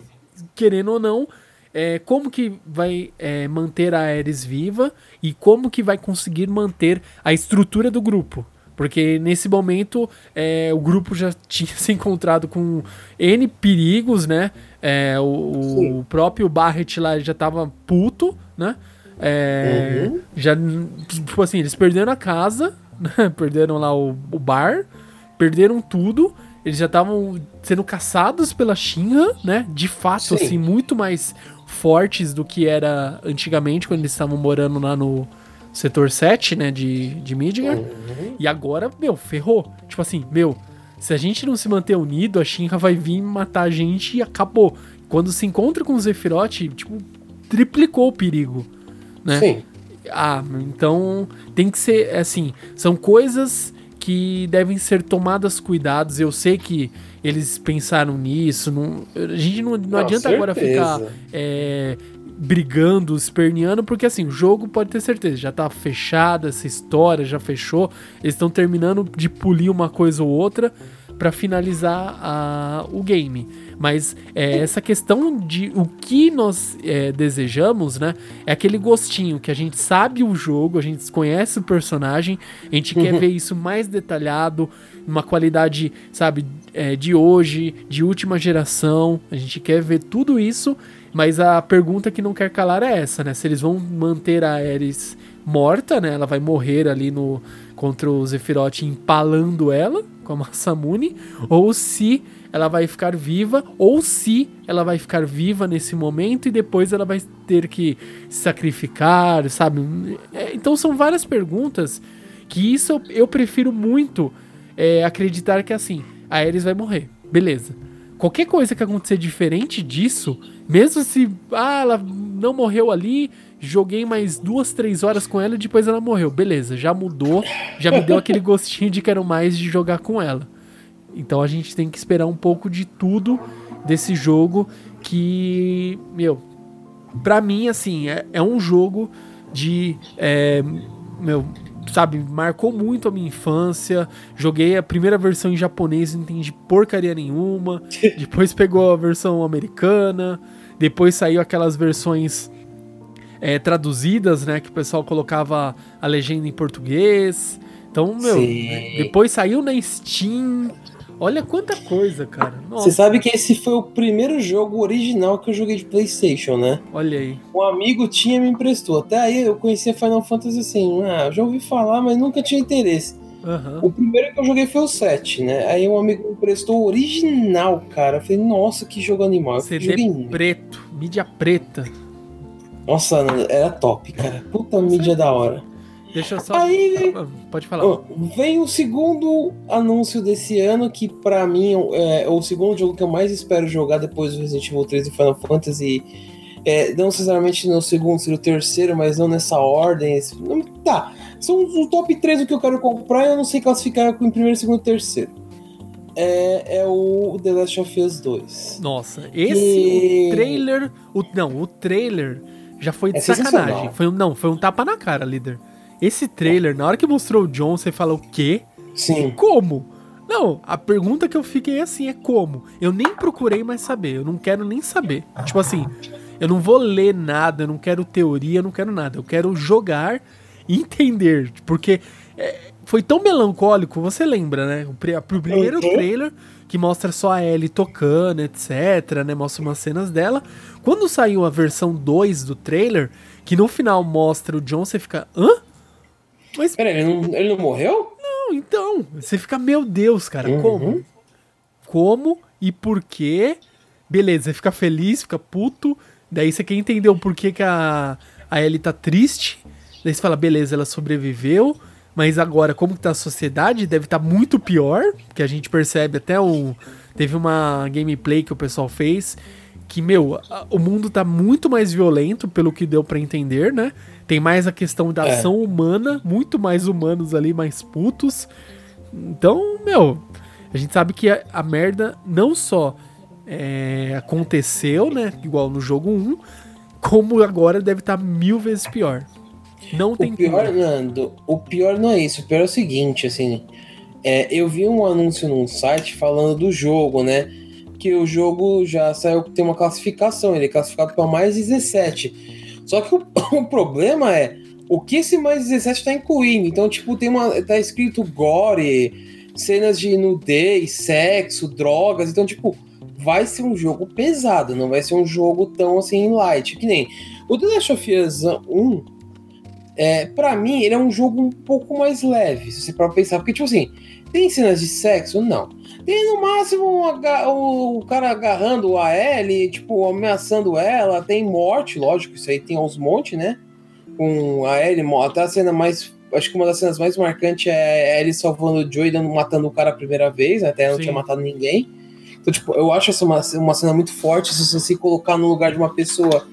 querendo ou não, é, como que vai é, manter a Ares viva e como que vai conseguir manter a estrutura do grupo. Porque nesse momento é, o grupo já tinha se encontrado com N perigos, né? É, o, o, próprio Barret lá já tava puto, né? É, uhum. Já, tipo assim, eles perderam a casa, né? perderam lá o, o bar, perderam tudo eles já estavam sendo caçados pela Shinra, né? De fato, Sim. assim, muito mais fortes do que era antigamente, quando eles estavam morando lá no setor 7, né? De, de Midgar. Uhum. E agora, meu, ferrou. Tipo assim, meu, se a gente não se manter unido, a Shinra vai vir matar a gente e acabou. Quando se encontra com o Zephyroth, tipo, triplicou o perigo, né? Sim. Ah, então tem que ser assim, são coisas que devem ser tomadas cuidados. Eu sei que eles pensaram nisso. Não, a gente não, não, não adianta certeza. agora ficar é, brigando, esperneando, porque assim, o jogo pode ter certeza, já tá fechado, essa história já fechou. Eles estão terminando de polir uma coisa ou outra para finalizar a, o game. Mas é, essa questão de o que nós é, desejamos, né? É aquele gostinho que a gente sabe o jogo, a gente conhece o personagem, a gente uhum. quer ver isso mais detalhado, uma qualidade, sabe, é, de hoje, de última geração. A gente quer ver tudo isso, mas a pergunta que não quer calar é essa, né? Se eles vão manter a Ares morta, né? Ela vai morrer ali no contra o Zephyroth empalando ela com a Masamune, ou se ela vai ficar viva, ou se ela vai ficar viva nesse momento e depois ela vai ter que sacrificar, sabe? É, então são várias perguntas que isso eu, prefiro muito é, acreditar que assim, a Ares vai morrer, beleza. Qualquer coisa que acontecer diferente disso, mesmo se ah, ela não morreu ali, joguei mais duas, três horas com ela e depois ela morreu. Beleza, já mudou, já me deu aquele gostinho de quero mais de jogar com ela. Então a gente tem que esperar um pouco de tudo desse jogo que, meu, pra mim, assim, é, é um jogo de. É, meu, sabe, marcou muito a minha infância. Joguei a primeira versão em japonês, não entendi porcaria nenhuma. Depois pegou a versão americana. Depois saiu aquelas versões é, traduzidas, né? Que o pessoal colocava a legenda em português. Então, meu, Sim. depois saiu na Steam Olha quanta coisa, cara. Você sabe que esse foi o primeiro jogo original que eu joguei de PlayStation, né? Olha aí. Um amigo tinha me emprestou. Até aí eu conhecia Final Fantasy assim. Ah, já ouvi falar, mas nunca tinha interesse. Aham. O primeiro que eu joguei foi o 7, né? Aí um amigo me emprestou o original, cara. Eu falei, nossa, que jogo animal. CD preto, mídia preta. Nossa, era top, cara. Puta mídia da hora. Deixa eu só. Aí Pode falar. vem o segundo anúncio desse ano, que pra mim é o segundo jogo que eu mais espero jogar depois do Resident Evil 3 e Final Fantasy. É, não necessariamente no segundo, seria o terceiro, mas não nessa ordem. esse- não- Tá, são os top 3 do que eu quero comprar e eu não sei classificar em primeiro, segundo e terceiro. É, é o The Last of Us 2. Nossa, esse E- o trailer. O, não, o trailer já foi de É sacanagem. Foi, um- não, foi um tapa na cara, líder. Esse trailer, na hora que mostrou o John, você fala o quê? Sim. Como? Não, a pergunta que eu fiquei assim é como? Eu nem procurei mais saber, eu não quero nem saber. Tipo assim, eu não vou ler nada, eu não quero teoria, eu não quero nada. Eu quero jogar e entender. Porque é, foi tão melancólico, você lembra, né? O, pri- o primeiro Uhum. trailer que mostra só a Ellie tocando, etc, né? Mostra umas cenas dela. Quando saiu a versão 2 do trailer, que no final mostra o John, você fica, hã? Mas Pera, ele não, ele não morreu? não, então, você fica, meu Deus, cara, Uhum. como? Como e por quê? Beleza, você fica feliz, fica puto, daí você quer entender o porquê que a, a Ellie tá triste, daí você fala, beleza, ela sobreviveu, mas agora, como que tá a sociedade? Deve estar muito pior, que a gente percebe até o... Teve uma gameplay que o pessoal fez, que, meu, a- o mundo tá muito mais violento, pelo que deu pra entender, né? Tem mais a questão da É. ação humana, muito mais humanos ali, mais putos. Então, meu, a gente sabe que a, a merda não só é, aconteceu, né? Igual no jogo 1, como agora deve estar mil vezes pior. Não tem O pior, como. Nando, o pior não é isso. O pior é o seguinte, assim. é, eu vi um anúncio num site falando do jogo, né? Que o jogo já saiu, tem uma classificação, ele é classificado para mais 17. Só que o, o problema é o que esse mais 17 tá incluindo. Então, tipo, tem uma. tá escrito gore, cenas de nudez, sexo, drogas. Então, tipo, vai ser um jogo pesado, não vai ser um jogo tão assim light. Que nem o The Last of Us 1. É, para mim, ele é um jogo um pouco mais leve, se você para pensar. Porque, tipo assim, tem cenas de sexo? Não. Tem no máximo um o, cara agarrando a Ellie, tipo, ameaçando ela. Tem morte, lógico, isso aí tem aos montes, né? Com a Ellie, até a cena mais. Acho que uma das cenas mais marcantes é a Ellie salvando o Joey, dando, matando o cara a primeira vez, até ela não tinha matado ninguém. Então, tipo, eu acho essa uma, uma cena muito forte. Se você se colocar no lugar de uma pessoa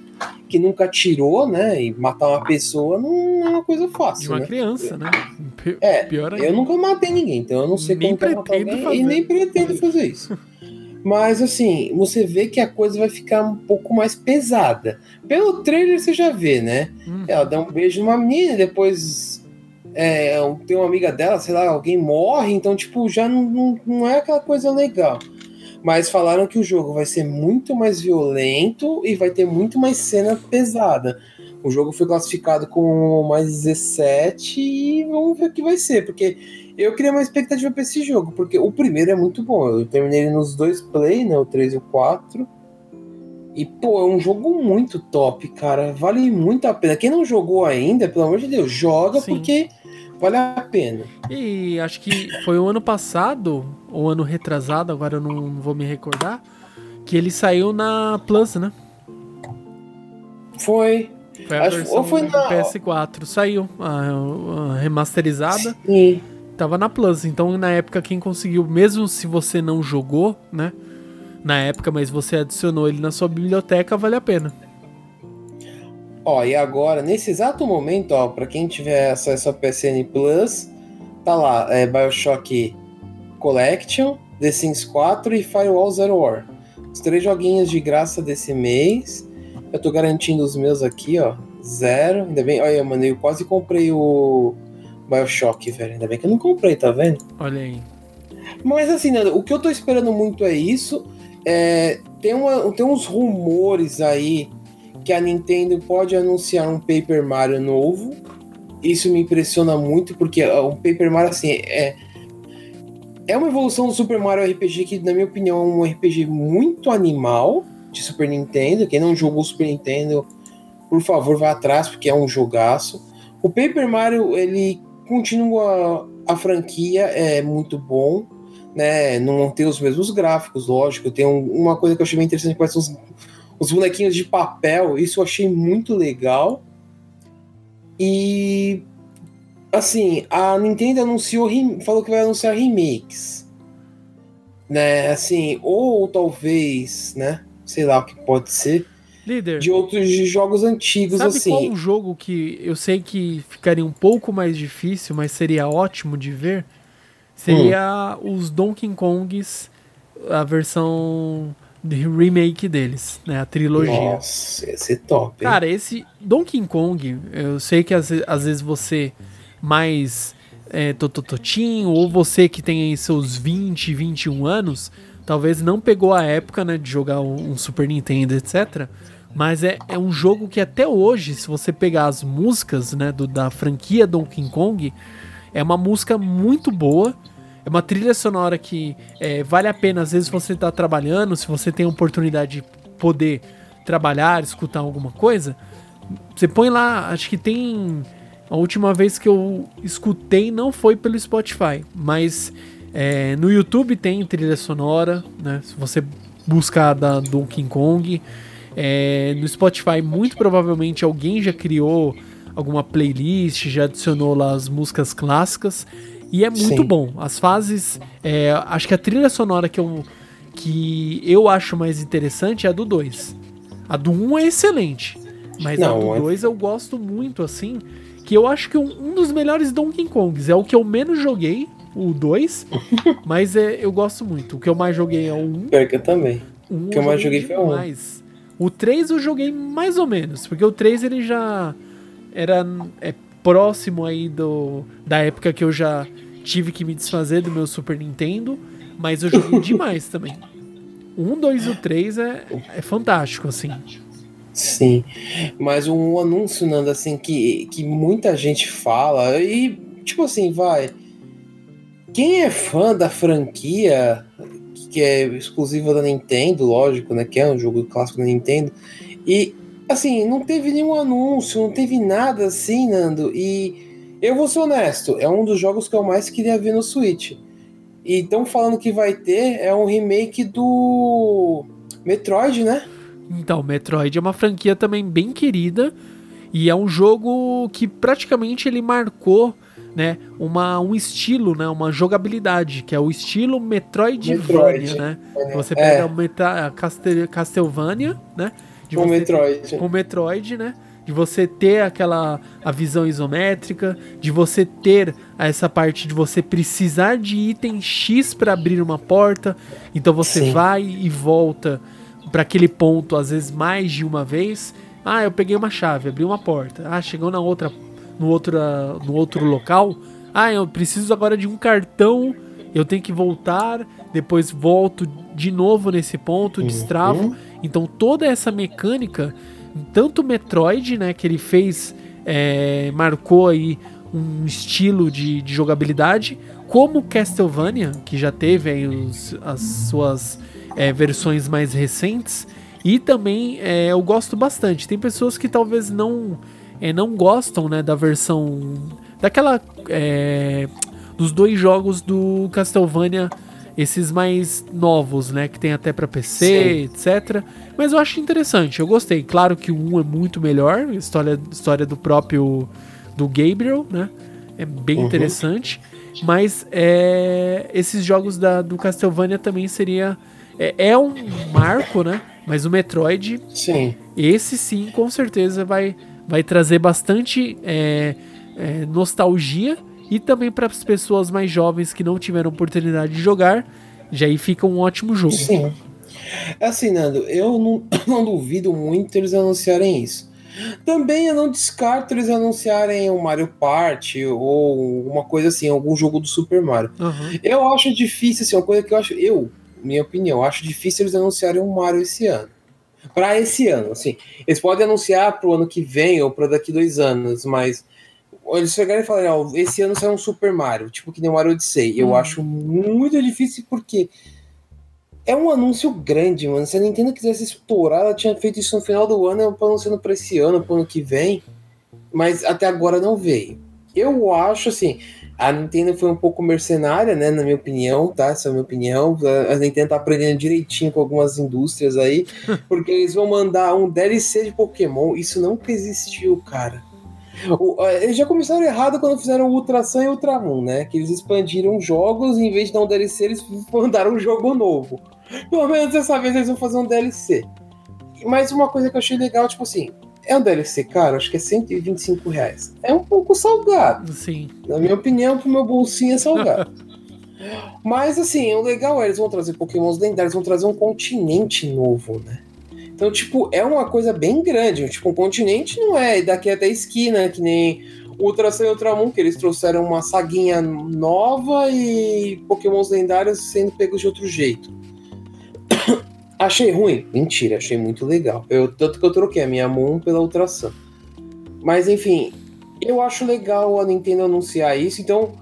que nunca atirou, né? E matar uma pessoa não é uma coisa De fácil, uma né? criança, né? Pi- É, pior ainda. Eu nunca matei ninguém, então eu não sei Nem como matar pretendo alguém fazer. e nem pretendo fazer isso. Mas assim, você vê que a coisa vai ficar um pouco mais pesada. Pelo trailer você já vê, né? Hum. Ela dá um beijo numa menina, depois é, tem uma amiga dela, sei lá, alguém morre, então, tipo, já não, não, não é aquela coisa legal. Mas falaram que o jogo vai ser muito mais violento e vai ter muito mais cena pesada. O jogo foi classificado com mais 17 e vamos ver o que vai ser, porque eu criei uma expectativa pra esse jogo, porque o primeiro é muito bom. Eu terminei ele nos dois play, né? O 3 e o 4. E, pô, é um jogo muito top, cara. Vale muito a pena. Quem não jogou ainda, pelo amor de Deus, joga Sim. porque vale a pena. E acho que foi o ano passado, ou ano retrasado, agora eu não vou me recordar, que ele saiu na Plus, né? Foi. Foi a Acho- versão ou foi na- PS4. Saiu a, a remasterizada, Sim. tava na Plus. Então, na época, quem conseguiu, mesmo se você não jogou, né? Na época, mas você adicionou ele na sua biblioteca, vale a pena. Ó, e agora, nesse exato momento, ó, pra quem tiver acesso ao PSN Plus, tá lá, é Bioshock Collection, The Sims 4 e Firewall Zero War. Os três joguinhos de graça desse mês. Eu tô garantindo os meus aqui, ó. Zero. Ainda bem. Olha, mano, eu quase comprei o Bioshock, velho. Ainda bem que eu não comprei, tá vendo? Olha aí. Mas assim, Nando, o que eu tô esperando muito é isso. É, tem, uma, tem uns rumores aí que a Nintendo pode anunciar um Paper Mario novo. Isso me impressiona muito, porque um Paper Mario, assim, é, é uma evolução do Super Mario RPG que, na minha opinião, é um RPG muito animal de Super Nintendo. Quem não jogou Super Nintendo, por favor, vá atrás, porque é um jogaço. O Paper Mario, ele continua a franquia, é muito bom, né? Não tem os mesmos gráficos, lógico. Tem uma coisa que eu achei bem interessante, que são os, os bonequinhos de papel. Isso eu achei muito legal. E assim, a Nintendo anunciou, falou que vai anunciar remakes. Né, assim, ou talvez, né, sei lá o que pode ser. Líder. De outros jogos antigos, sabe assim. Qual um jogo que eu sei que ficaria um pouco mais difícil, mas seria ótimo de ver? Seria hum. os Donkey Kongs, a versão de remake deles, né? A trilogia. Nossa, ia ser top. Hein? Cara, esse Donkey Kong, eu sei que às, às vezes você mais é, totototinho, ou você que tem aí seus 20, 21 anos, talvez não pegou a época né, de jogar um, um Super Nintendo, etc. Mas é, é um jogo que até hoje, se você pegar as músicas né, do, da franquia Donkey Kong, é uma música muito boa. É uma trilha sonora que é, vale a pena, às vezes você está trabalhando, se você tem a oportunidade de poder trabalhar, escutar alguma coisa, você põe lá, acho que tem a última vez que eu escutei não foi pelo Spotify, mas é, no YouTube tem trilha sonora, né? Se você buscar da Donkey Kong, é, no Spotify muito provavelmente alguém já criou alguma playlist, já adicionou lá as músicas clássicas e é muito Sim. bom. As fases, é, acho que a trilha sonora que eu, que eu acho mais interessante é a do 2. A do 1 um é excelente, mas Não, a do 2 é... eu gosto muito assim que eu acho que um, um, dos melhores Donkey Kongs. É o que eu menos joguei, o 2, mas é, eu gosto muito. O que eu mais joguei é o 1. Um, Pior que eu também. Um, o que eu mais joguei foi o 1. O 3 eu joguei mais ou menos, porque o 3 ele já era é, próximo aí do, da época que eu já tive que me desfazer do meu Super Nintendo, mas eu joguei demais também. O 1, 2 e o 3 é, é fantástico, assim. Sim, mas um anúncio, Nando, assim, que, que muita gente fala, e tipo assim, vai. Quem é fã da franquia, que é exclusiva da Nintendo, lógico, né? Que é um jogo clássico da Nintendo, e assim, não teve nenhum anúncio, não teve nada assim, Nando, e eu vou ser honesto, é um dos jogos que eu mais queria ver no Switch. E estão falando que vai ter é um remake do Metroid, né? Então, Metroid é uma franquia também bem querida e é um jogo que praticamente ele marcou né, uma, um estilo, né, uma jogabilidade, que é o estilo Metroidvania, Metroid. né? É. Você pega é. o Meta, Castel, Castlevania, né? Com Metroid. Com Metroid, né? De você ter aquela a visão isométrica, de você ter essa parte de você precisar de item X para abrir uma porta, então você Sim. vai e volta para aquele ponto, às vezes mais de uma vez. Ah, eu peguei uma chave, abri uma porta. Ah, chegou na outra, no outro, no outro local. Ah, eu preciso agora de um cartão. Eu tenho que voltar, depois volto de novo nesse ponto, destravo. Uhum. Então toda essa mecânica, tanto Metroid, né, que ele fez, é, marcou aí um estilo de, de, jogabilidade, como Castlevania, que já teve aí os, as suas é, versões mais recentes. E também é, eu gosto bastante. Tem pessoas que talvez não é, não gostam né, da versão daquela é, dos dois jogos do Castlevania, esses mais novos, né, que tem até para PC, Sim. etc. Mas eu acho interessante. Eu gostei. Claro que o 1 é muito melhor. História história do próprio do Gabriel, né? É bem uhum. interessante. Mas é, esses jogos da, do Castlevania também seria é, é um marco, né? Mas o Metroid, sim. esse sim, com certeza vai, vai trazer bastante é, é, nostalgia e também para as pessoas mais jovens que não tiveram oportunidade de jogar, já aí fica um ótimo jogo. Sim. Assim, Nando, eu não, não duvido muito eles anunciarem isso. Também eu não descarto eles anunciarem o um Mario Party ou uma coisa assim, algum jogo do Super Mario. Uhum. Eu acho difícil, assim, uma coisa que eu acho. Eu, minha opinião. Acho difícil eles anunciarem um Mario esse ano. Para esse ano, assim. Eles podem anunciar para o ano que vem ou para daqui dois anos, mas eles chegaram e falaram, ó, esse ano sai um Super Mario, tipo que nem o Mario Odyssey. Eu Hum. acho muito difícil porque é um anúncio grande, mano. Se a Nintendo quisesse explorar, ela tinha feito isso no final do ano, tô anunciando pra esse ano, pro ano que vem. Mas até agora não veio. Eu acho assim, a Nintendo foi um pouco mercenária, né? Na minha opinião, tá? Essa é a minha opinião. A Nintendo tá aprendendo direitinho com algumas indústrias aí, porque eles vão mandar um DLC de Pokémon. Isso nunca existiu, cara. O- eles já começaram errado quando fizeram o Ultra Sun e Ultramon, né? Que eles expandiram jogos e em vez de dar um DLC, eles mandaram um jogo novo. Pelo menos dessa vez eles vão fazer um DLC. Mas uma coisa que eu achei legal, tipo assim, é um DLC caro, acho que é 125 reais. É um pouco salgado. Sim. Na minha opinião, pro meu bolsinho é salgado. Mas assim, o legal é eles vão trazer Pokémons lendários, vão trazer um continente novo, né? Então, tipo, é uma coisa bem grande. Tipo, um continente não é daqui até a esquina, que nem Ultra Sun e Ultramon, que eles trouxeram uma saguinha nova e Pokémons lendários sendo pegos de outro jeito. Achei ruim? Mentira, achei muito legal. Eu, tanto que eu troquei a minha Moon pela Ultra Sun. Mas enfim, eu acho legal a Nintendo anunciar isso. Então,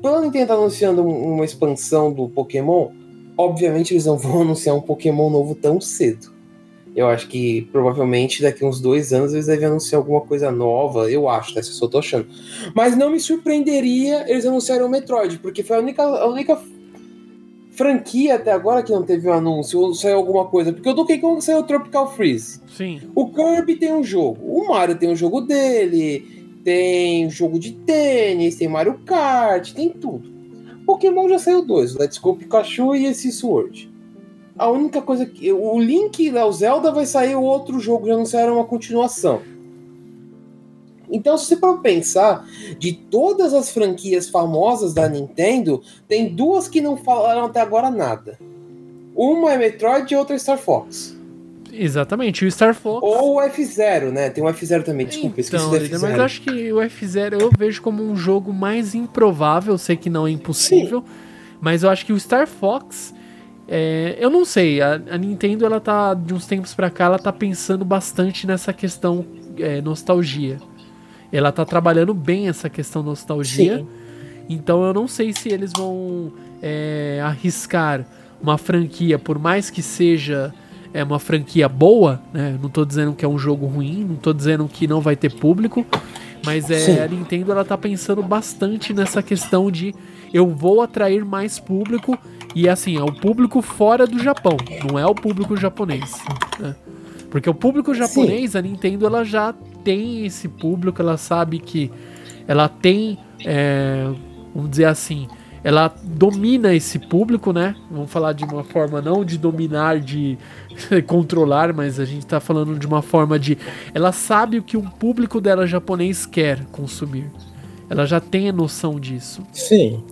pela Nintendo estar anunciando um- uma expansão do Pokémon, obviamente eles não vão anunciar um Pokémon novo tão cedo. Eu acho que provavelmente daqui uns dois anos eles devem anunciar alguma coisa nova. Eu acho, né? Se eu só tô achando. Mas não me surpreenderia eles anunciarem o Metroid, porque foi a única, a única franquia até agora que não teve um anúncio ou saiu alguma coisa. Porque o Donkey Kong saiu o Tropical Freeze. Sim. O Kirby tem um jogo. O Mario tem um jogo dele. Tem jogo de tênis, tem Mario Kart, tem tudo. Pokémon já saiu dois, o Let's Go Pikachu e esse Sword. A única coisa que. O Link e o Zelda vai sair outro jogo, já anunciaram uma continuação. Então, se você for pensar, de todas as franquias famosas da Nintendo, tem duas que não falaram até agora nada. Uma é Metroid e outra é Star Fox. Exatamente. O Star Fox. Ou o F0, né? Tem o F0 também, desculpa, esqueci Então, do Lida, F0. mas acho que o F0 eu vejo como um jogo mais improvável. Sei que não é impossível, mas eu acho que o Star Fox. é, eu não sei, a, a Nintendo ela tá de uns tempos pra cá ela tá pensando bastante nessa questão é, nostalgia. Ela tá trabalhando bem essa questão nostalgia. Sim. Então eu não sei se eles vão é, arriscar uma franquia, por mais que seja é, uma franquia boa, né? Não tô dizendo que é um jogo ruim, não tô dizendo que não vai ter público, mas é, Sim. a Nintendo ela tá pensando bastante nessa questão de eu vou atrair mais público e assim, é o público fora do Japão, não é o público japonês. né? Porque o público japonês, a Nintendo ela já tem esse público, ela sabe que ela tem, é, vamos dizer assim, ela domina esse público, né? Vamos falar de uma forma não de dominar, de controlar, mas a gente tá falando de uma forma de. Ela sabe o que o público dela japonês quer consumir. Ela já tem a noção disso. Sim.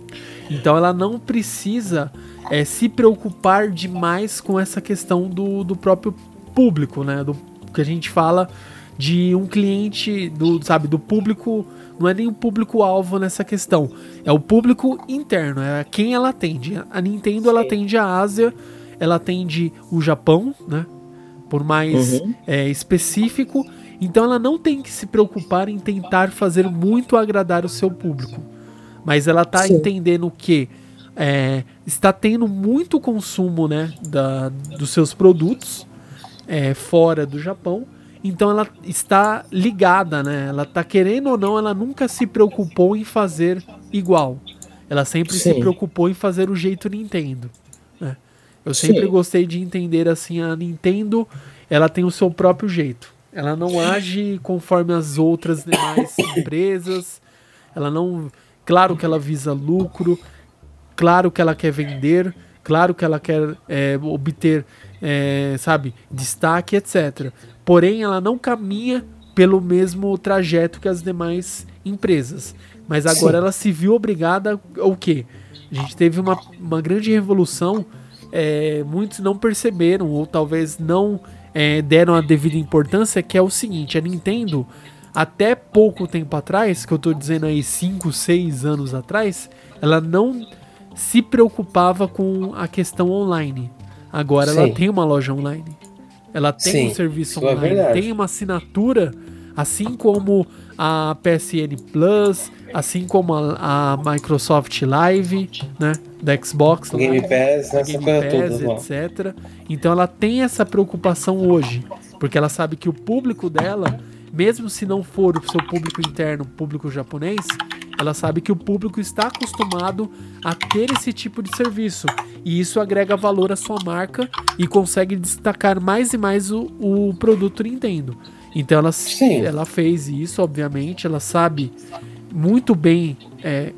Então ela não precisa é, se preocupar demais com essa questão do, do próprio público, né? Do que a gente fala de um cliente, do, sabe, do público. Não é nem o público-alvo nessa questão. É o público interno, é quem ela atende. A Nintendo ela Sim. atende a Ásia, ela atende o Japão, né? Por mais Uhum. é, específico. Então ela não tem que se preocupar em tentar fazer muito agradar o seu público. Mas ela tá Sim. entendendo que é, está tendo muito consumo né, da, dos seus produtos é, fora do Japão. Então ela está ligada, né? Ela tá querendo ou não, ela nunca se preocupou em fazer igual. Ela sempre se Sim. preocupou em fazer o jeito Nintendo. né? Eu sempre Sim. gostei de entender assim, a Nintendo, ela tem o seu próprio jeito. Ela não age conforme as outras demais empresas. Ela não, claro que ela visa lucro, claro que ela quer vender, claro que ela quer é, obter, é, sabe, destaque, etc. Porém, ela não caminha pelo mesmo trajeto que as demais empresas. Mas agora Sim. ela se viu obrigada ao quê? A gente teve uma, uma grande revolução, é, muitos não perceberam, ou talvez não é, deram a devida importância, que é o seguinte, a Nintendo, até pouco tempo atrás, que eu tô dizendo aí 5, 6 anos atrás, ela não se preocupava com a questão online. Agora ela Sim. tem uma loja online. Ela tem Sim, um serviço é online, verdade. tem uma assinatura Assim como a PSN Plus, assim como a, a Microsoft Live, né? Da Xbox, Game Pass, a Game Pass, lá. etc. Então ela tem essa preocupação hoje, porque ela sabe que o público dela, mesmo se não for o seu público interno, o público japonês, ela sabe que o público está acostumado a ter esse tipo de serviço e isso agrega valor à sua marca e consegue destacar mais e mais o, o produto Nintendo. Então ela, Sim. ela fez isso, obviamente, ela sabe muito bem é,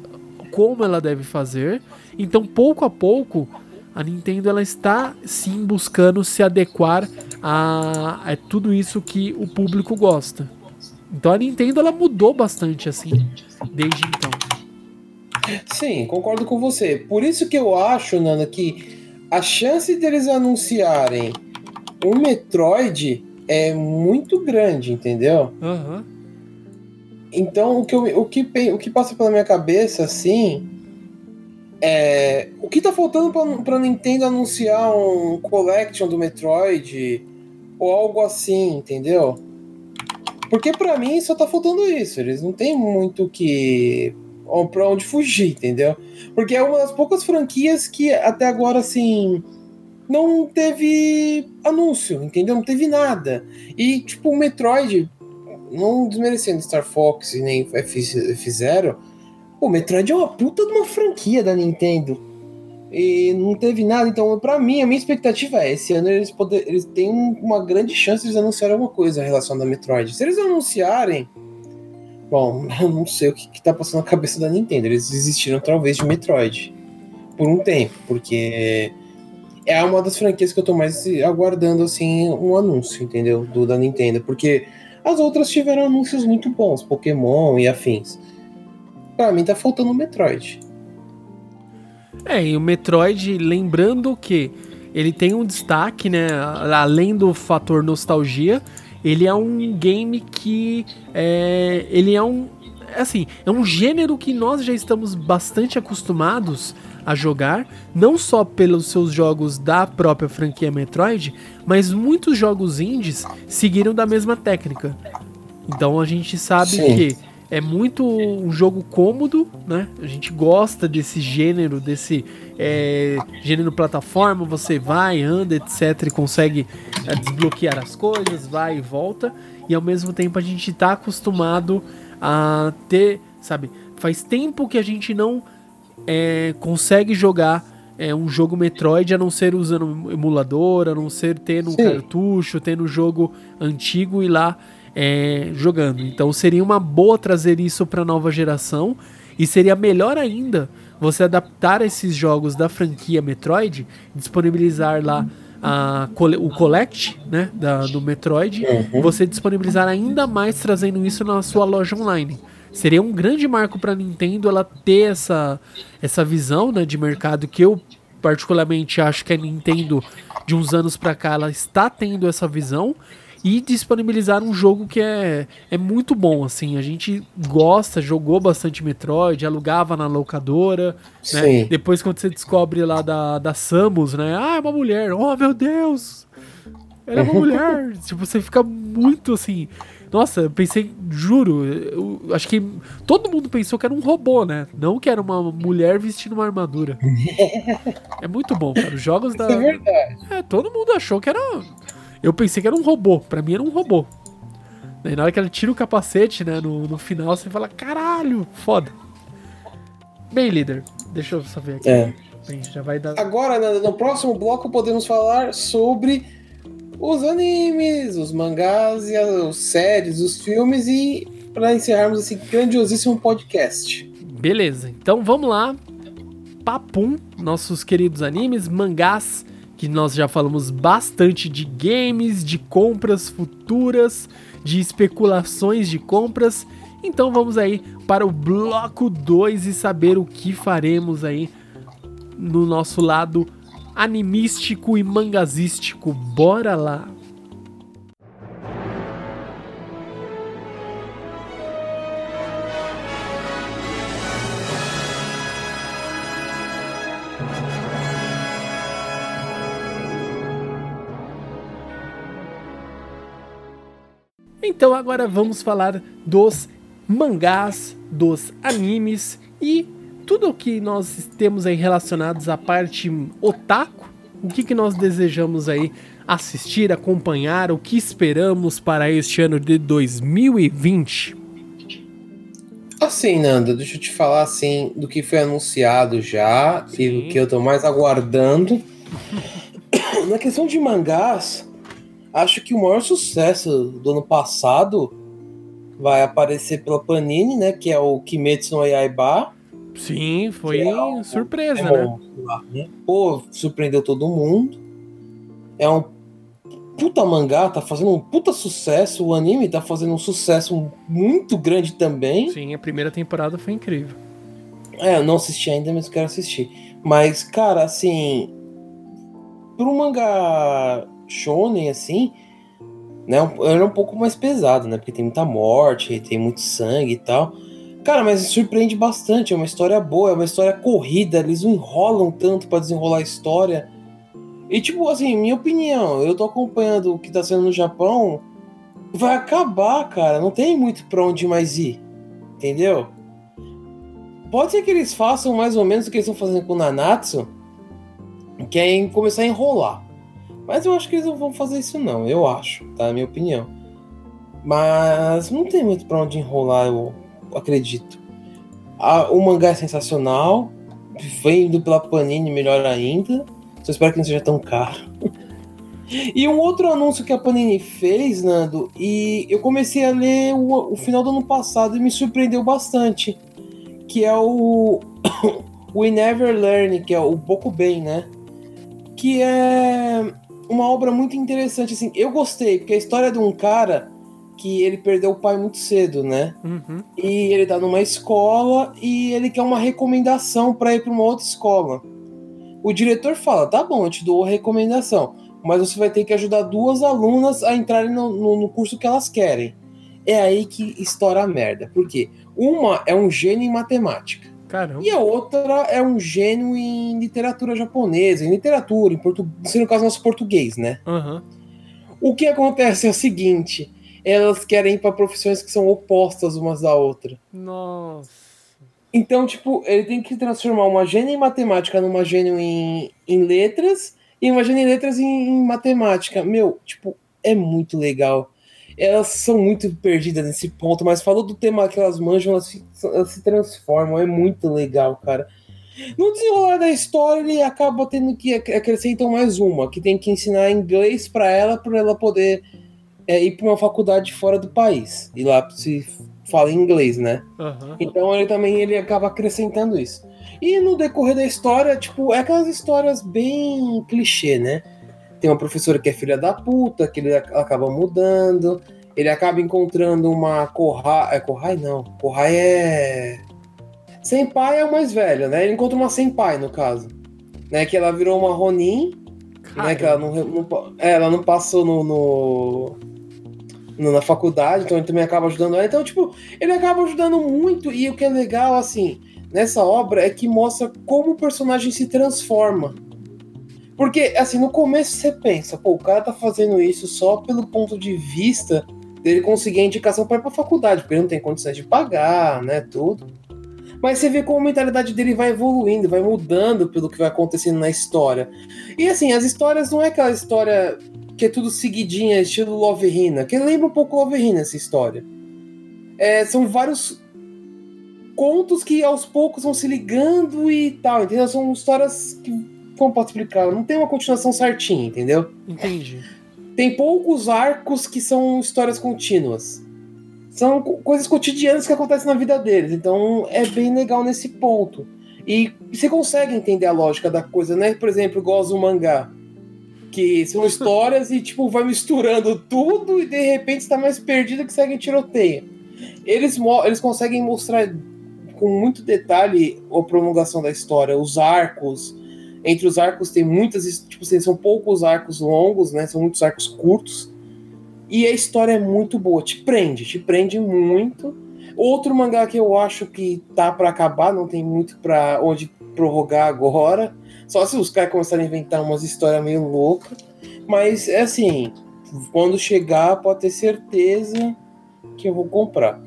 como ela deve fazer. Então, pouco a pouco, a Nintendo ela está sim buscando se adequar a, a tudo isso que o público gosta. Então a Nintendo ela mudou bastante assim desde então. Sim, concordo com você. Por isso que eu acho, Nana, que a chance deles anunciarem um Metroid é muito grande, entendeu? Aham. Então, o que, eu, o, que, o que passa pela minha cabeça, assim, é. O que tá faltando pra Nintendo anunciar um Collection do Metroid ou algo assim, entendeu? Porque pra mim só tá faltando isso. Eles não tem muito que. pra onde fugir, entendeu? Porque é uma das poucas franquias que até agora, assim. Não teve anúncio, entendeu? Não teve nada. E, tipo, o Metroid, não desmerecendo Star Fox e nem F- F0, o Metroid é uma puta de uma franquia da Nintendo. E não teve nada, então pra mim, a minha expectativa é, esse ano eles, poder, eles têm um- uma grande chance de eles anunciarem alguma coisa relacionada a Metroid. Se eles anunciarem, bom, eu não sei o que, que tá passando na cabeça da Nintendo. Eles desistiram talvez de Metroid por um tempo, porque é uma das franquias que eu tô mais aguardando assim um anúncio, entendeu? Do da Nintendo, porque as outras tiveram anúncios muito bons, Pokémon e afins. Pra mim tá faltando o Metroid. É, e o Metroid, lembrando que ele tem um destaque, né? Além do fator nostalgia, ele é um game que é, ele é um assim, é um gênero que nós já estamos bastante acostumados a jogar, não só pelos seus jogos da própria franquia Metroid, mas muitos jogos indies seguiram da mesma técnica. Então a gente sabe Sim. que é muito um jogo cômodo, né? A gente gosta desse gênero, desse é, gênero plataforma, você vai, anda, etc, e consegue é, desbloquear as coisas, vai e volta, e ao mesmo tempo a gente tá acostumado a ter, sabe? Faz tempo que a gente não é, consegue jogar é, um jogo Metroid a não ser usando um emulador, a não ser tendo um Sim. cartucho, tendo um jogo antigo e lá é, jogando. Então seria uma boa trazer isso para nova geração e seria melhor ainda você adaptar esses jogos da franquia Metroid, disponibilizar lá a, o Collect né, da, do Metroid, Uhum. você disponibilizar ainda mais trazendo isso na sua loja online. Seria um grande marco para a Nintendo ela ter essa, essa visão né, de mercado que eu particularmente acho que a Nintendo de uns anos para cá ela está tendo essa visão e disponibilizar um jogo que é, é muito bom assim a gente gosta jogou bastante Metroid alugava na locadora né? Depois quando você descobre lá da, da Samus né ah é uma mulher oh meu Deus ela é uma mulher tipo você fica muito assim nossa, eu pensei, juro, eu acho que todo mundo pensou que era um robô, né? Não que era uma mulher vestindo uma armadura. é muito bom, cara. Os jogos da. Isso é verdade. É, todo mundo achou que era. Eu pensei que era um robô. Pra mim era um robô. Daí na hora que ela tira o capacete, né? No, no final você fala, caralho, foda. Bem, líder, deixa eu só ver aqui. É. Bem, já vai dar. Agora, Nanda, no próximo bloco, podemos falar sobre os animes, os mangás, e as séries, os filmes e para encerrarmos esse grandiosíssimo podcast. Beleza, então vamos lá. Papum, nossos queridos animes, mangás, que nós já falamos bastante de games, de compras futuras, de especulações de compras. Então vamos aí para o bloco 2 e saber o que faremos aí no nosso lado animístico e mangazístico. Bora lá! Então agora vamos falar dos mangás, dos animes e tudo o que nós temos aí relacionados à parte otaku. O que, que nós desejamos aí assistir, acompanhar, o que esperamos para este ano de 2020? Assim, Nanda, deixa eu te falar assim do que foi anunciado já Sim. e do que eu tô mais aguardando. Na questão de mangás, acho que o maior sucesso do ano passado vai aparecer pela Panini, né? Que é o Kimetsu no Yaiba. Sim, foi é surpresa, é né? né? Pô, surpreendeu todo mundo. É um puta mangá, tá fazendo um puta sucesso. O anime tá fazendo um sucesso muito grande também. Sim, a primeira temporada foi incrível. É, eu não assisti ainda, mas quero assistir. Mas, cara, assim. Pro mangá shonen, assim, né? Era um pouco mais pesado, né? Porque tem muita morte, tem muito sangue e tal. Cara, mas surpreende bastante. É uma história boa, é uma história corrida. Eles não enrolam tanto para desenrolar a história. E, tipo, assim, minha opinião, eu tô acompanhando o que tá sendo no Japão. Vai acabar, cara. Não tem muito pra onde mais ir. Entendeu? Pode ser que eles façam mais ou menos o que eles estão fazendo com o Nanatsu, que é começar a enrolar. Mas eu acho que eles não vão fazer isso não, eu acho, tá? Minha opinião. Mas não tem muito pra onde enrolar, eu acredito. A, o mangá é sensacional, vem indo pela Panini melhor ainda. Só espero que não seja tão caro. e um outro anúncio que a Panini fez, Nando, e eu comecei a ler o, o final do ano passado e me surpreendeu bastante. Que é o We Never Learn, que é o Boku Bem, né? Que é uma obra muito interessante, assim. Eu gostei, porque a história de um cara que ele perdeu o pai muito cedo, né? Uhum. E ele tá numa escola e ele quer uma recomendação para ir para uma outra escola. O diretor fala: tá bom, eu te dou a recomendação, mas você vai ter que ajudar duas alunas a entrarem no, no, no curso que elas querem. É aí que estoura a merda. Por quê? Uma é um gênio em matemática. Caramba. E a outra é um gênio em literatura japonesa, em literatura, em português, no caso nosso português, né? Uhum. O que acontece é o seguinte: elas querem ir para profissões que são opostas umas da outra. Nossa. Então, tipo, ele tem que transformar uma gênia em matemática numa gênio em, em letras e uma gênia em letras em, em matemática. Meu, tipo, é muito legal elas são muito perdidas nesse ponto, mas falou do tema que elas manjam, elas se, elas se transformam, é muito legal, cara. No desenrolar da história, ele acaba tendo que acrescentar mais uma, que tem que ensinar inglês para ela, para ela poder é, ir para uma faculdade fora do país. E lá se fala inglês, né? Uhum. Então ele também ele acaba acrescentando isso. E no decorrer da história, tipo, é aquelas histórias bem clichê, né? Tem uma professora que é filha da puta, que ele acaba mudando. Ele acaba encontrando uma Corrai. É Corrai não. Corrai é. Senpai é o mais velho, né? Ele encontra uma Senpai, no caso. Né? Que ela virou uma Ronin. Né? Que ela não, não, é, ela não passou no, no, no, na faculdade, então ele também acaba ajudando ela. Então, tipo, ele acaba ajudando muito. E o que é legal, assim, nessa obra é que mostra como o personagem se transforma porque, assim, no começo você pensa, pô, o cara tá fazendo isso só pelo ponto de vista dele conseguir a indicação para ir pra faculdade, porque ele não tem condições de pagar, né, tudo. Mas você vê como a mentalidade dele vai evoluindo, vai mudando pelo que vai acontecendo na história. E assim, as histórias não é aquela história que é tudo seguidinha, estilo Love Hina, que lembra um pouco Love Hina essa história. É, são vários contos que aos poucos vão se ligando e tal, entendeu? São histórias que como posso explicar? Não tem uma continuação certinha, entendeu? Entendi. Tem poucos arcos que são histórias contínuas. São coisas cotidianas que acontecem na vida deles. Então é bem legal nesse ponto. E você consegue entender a lógica da coisa, né? Por exemplo, igual do mangá. Que são histórias e, tipo, vai misturando tudo e de repente está mais perdido que segue tiroteio. Eles, eles conseguem mostrar com muito detalhe a prolongação da história, os arcos, entre os arcos tem muitas, tipo assim, são poucos arcos longos, né? São muitos arcos curtos. E a história é muito boa, te prende, te prende muito. Outro mangá que eu acho que tá para acabar, não tem muito para onde prorrogar agora. Só se os caras começarem a inventar umas histórias meio loucas. Mas é assim, quando chegar, pode ter certeza que eu vou comprar.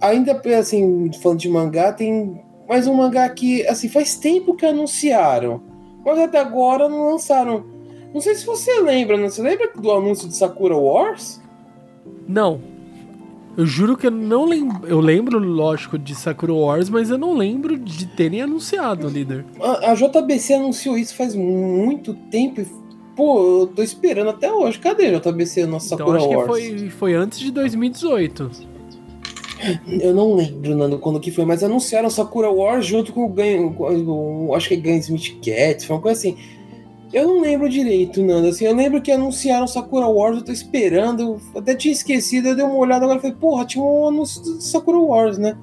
Ainda assim, falando de mangá, tem mais um mangá que, assim, faz tempo que anunciaram, mas até agora não lançaram. Não sei se você lembra, não? Você lembra do anúncio de Sakura Wars? Não. Eu juro que eu não lembro. Eu lembro, lógico, de Sakura Wars, mas eu não lembro de terem anunciado, líder. A, a JBC anunciou isso faz muito tempo e Pô, eu tô esperando até hoje. Cadê a JBC nosso então, Sakura acho Wars? que foi, foi antes de 2018. Eu não lembro, Nando, quando que foi, mas anunciaram Sakura Wars junto com o acho que é Guns Smith Cats, foi uma coisa assim. Eu não lembro direito, Nando. Assim, eu lembro que anunciaram Sakura Wars, eu tô esperando. Eu até tinha esquecido, eu dei uma olhada agora e falei, porra, tinha um anúncio de Sakura Wars, né?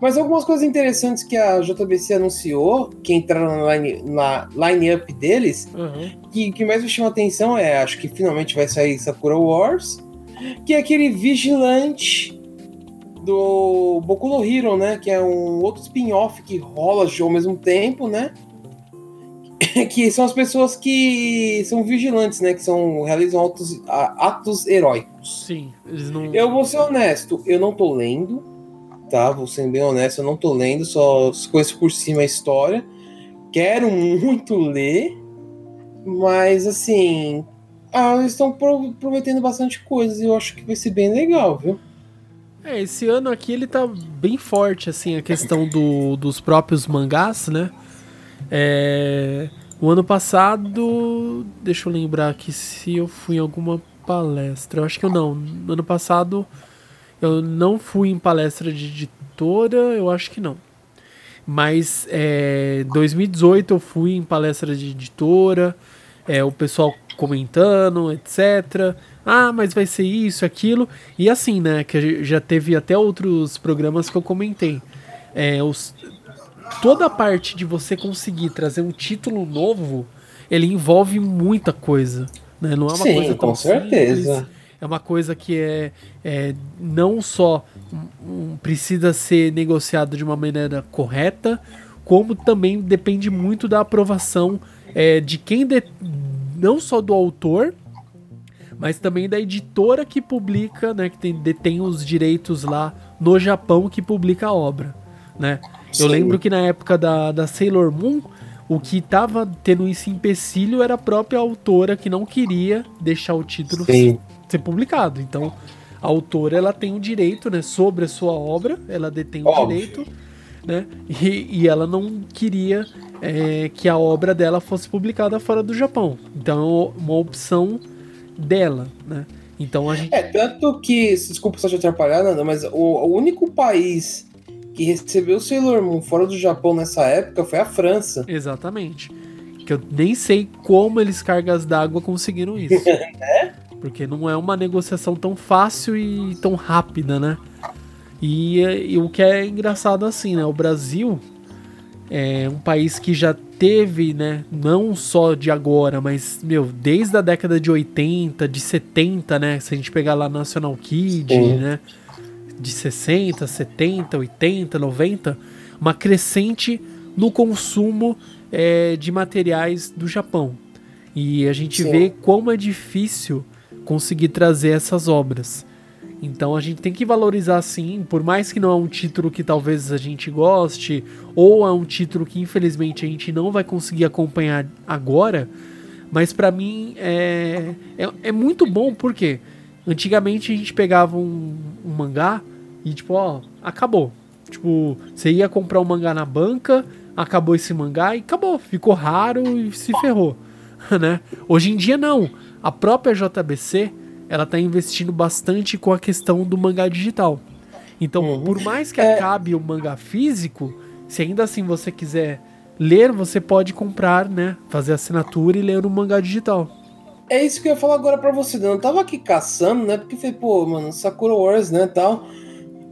Mas algumas coisas interessantes que a JBC anunciou, que entraram na line, na line-up deles, Uhum. que, que mais me chama atenção é, acho que finalmente vai sair Sakura Wars, que é aquele vigilante do Boku no Hero, né? Que é um outro spin-off que rola ao mesmo tempo, né? que são as pessoas que são vigilantes, né? Que são realizam atos, atos heróicos. Sim, eles não. Eu vou ser honesto, eu não tô lendo, tá? Vou ser bem honesto, eu não tô lendo, só conheço por cima a história. Quero muito ler, mas assim, ah, eles estão pro- prometendo bastante coisas e eu acho que vai ser bem legal, viu? É, esse ano aqui ele tá bem forte, assim, a questão do, dos próprios mangás, né? É, o ano passado, deixa eu lembrar aqui se eu fui em alguma palestra. Eu acho que eu não. No ano passado eu não fui em palestra de editora, eu acho que não. Mas é, 2018 eu fui em palestra de editora, é, o pessoal comentando, etc. Ah, mas vai ser isso, aquilo. E assim, né? Que já teve até outros programas que eu comentei. É, os, toda a parte de você conseguir trazer um título novo, ele envolve muita coisa. Né? Não é uma Sim, coisa tão com certeza. simples. É uma coisa que é, é não só um- precisa ser negociada de uma maneira correta, como também depende muito da aprovação é, de quem de- não só do autor, mas também da editora que publica, né, que tem, detém os direitos lá no Japão que publica a obra, né? Eu Sim. lembro que na época da, da Sailor Moon, o que tava tendo esse empecilho era a própria autora que não queria deixar o título Sim. ser publicado. Então, a autora ela tem o direito, né, sobre a sua obra, ela detém o direito, né? E, e ela não queria é, que a obra dela fosse publicada fora do Japão. Então, é uma opção dela, né? Então a gente É, tanto que, desculpa só te atrapalhar, Nanda, mas o, o único país que recebeu Sailor Moon fora do Japão nessa época foi a França. Exatamente. Que eu nem sei como eles cargas d'água conseguiram isso. Porque não é uma negociação tão fácil e tão rápida, né? E, e o que é engraçado assim, né? O Brasil é um país que já teve, né? Não só de agora, mas, meu, desde a década de 80, de 70, né? Se a gente pegar lá National Kid, Sim. né? De 60, 70, 80, 90, uma crescente no consumo é, de materiais do Japão. E a gente Sim. vê como é difícil conseguir trazer essas obras. Então a gente tem que valorizar sim, por mais que não é um título que talvez a gente goste, ou é um título que infelizmente a gente não vai conseguir acompanhar agora, mas pra mim é, é, é muito bom porque antigamente a gente pegava um, um mangá e tipo, ó, acabou. Tipo, você ia comprar um mangá na banca, acabou esse mangá e acabou, ficou raro e se ferrou, né? Hoje em dia não. A própria JBC, ela tá investindo bastante com a questão do mangá digital. Então, Uhum. por mais que É. acabe o mangá físico, se ainda assim você quiser ler, você pode comprar, né? Fazer assinatura e ler o mangá digital. É isso que eu ia falar agora pra você, Dan. Eu tava aqui caçando, né? Porque falei, pô, mano, Sakura Wars, né, tal.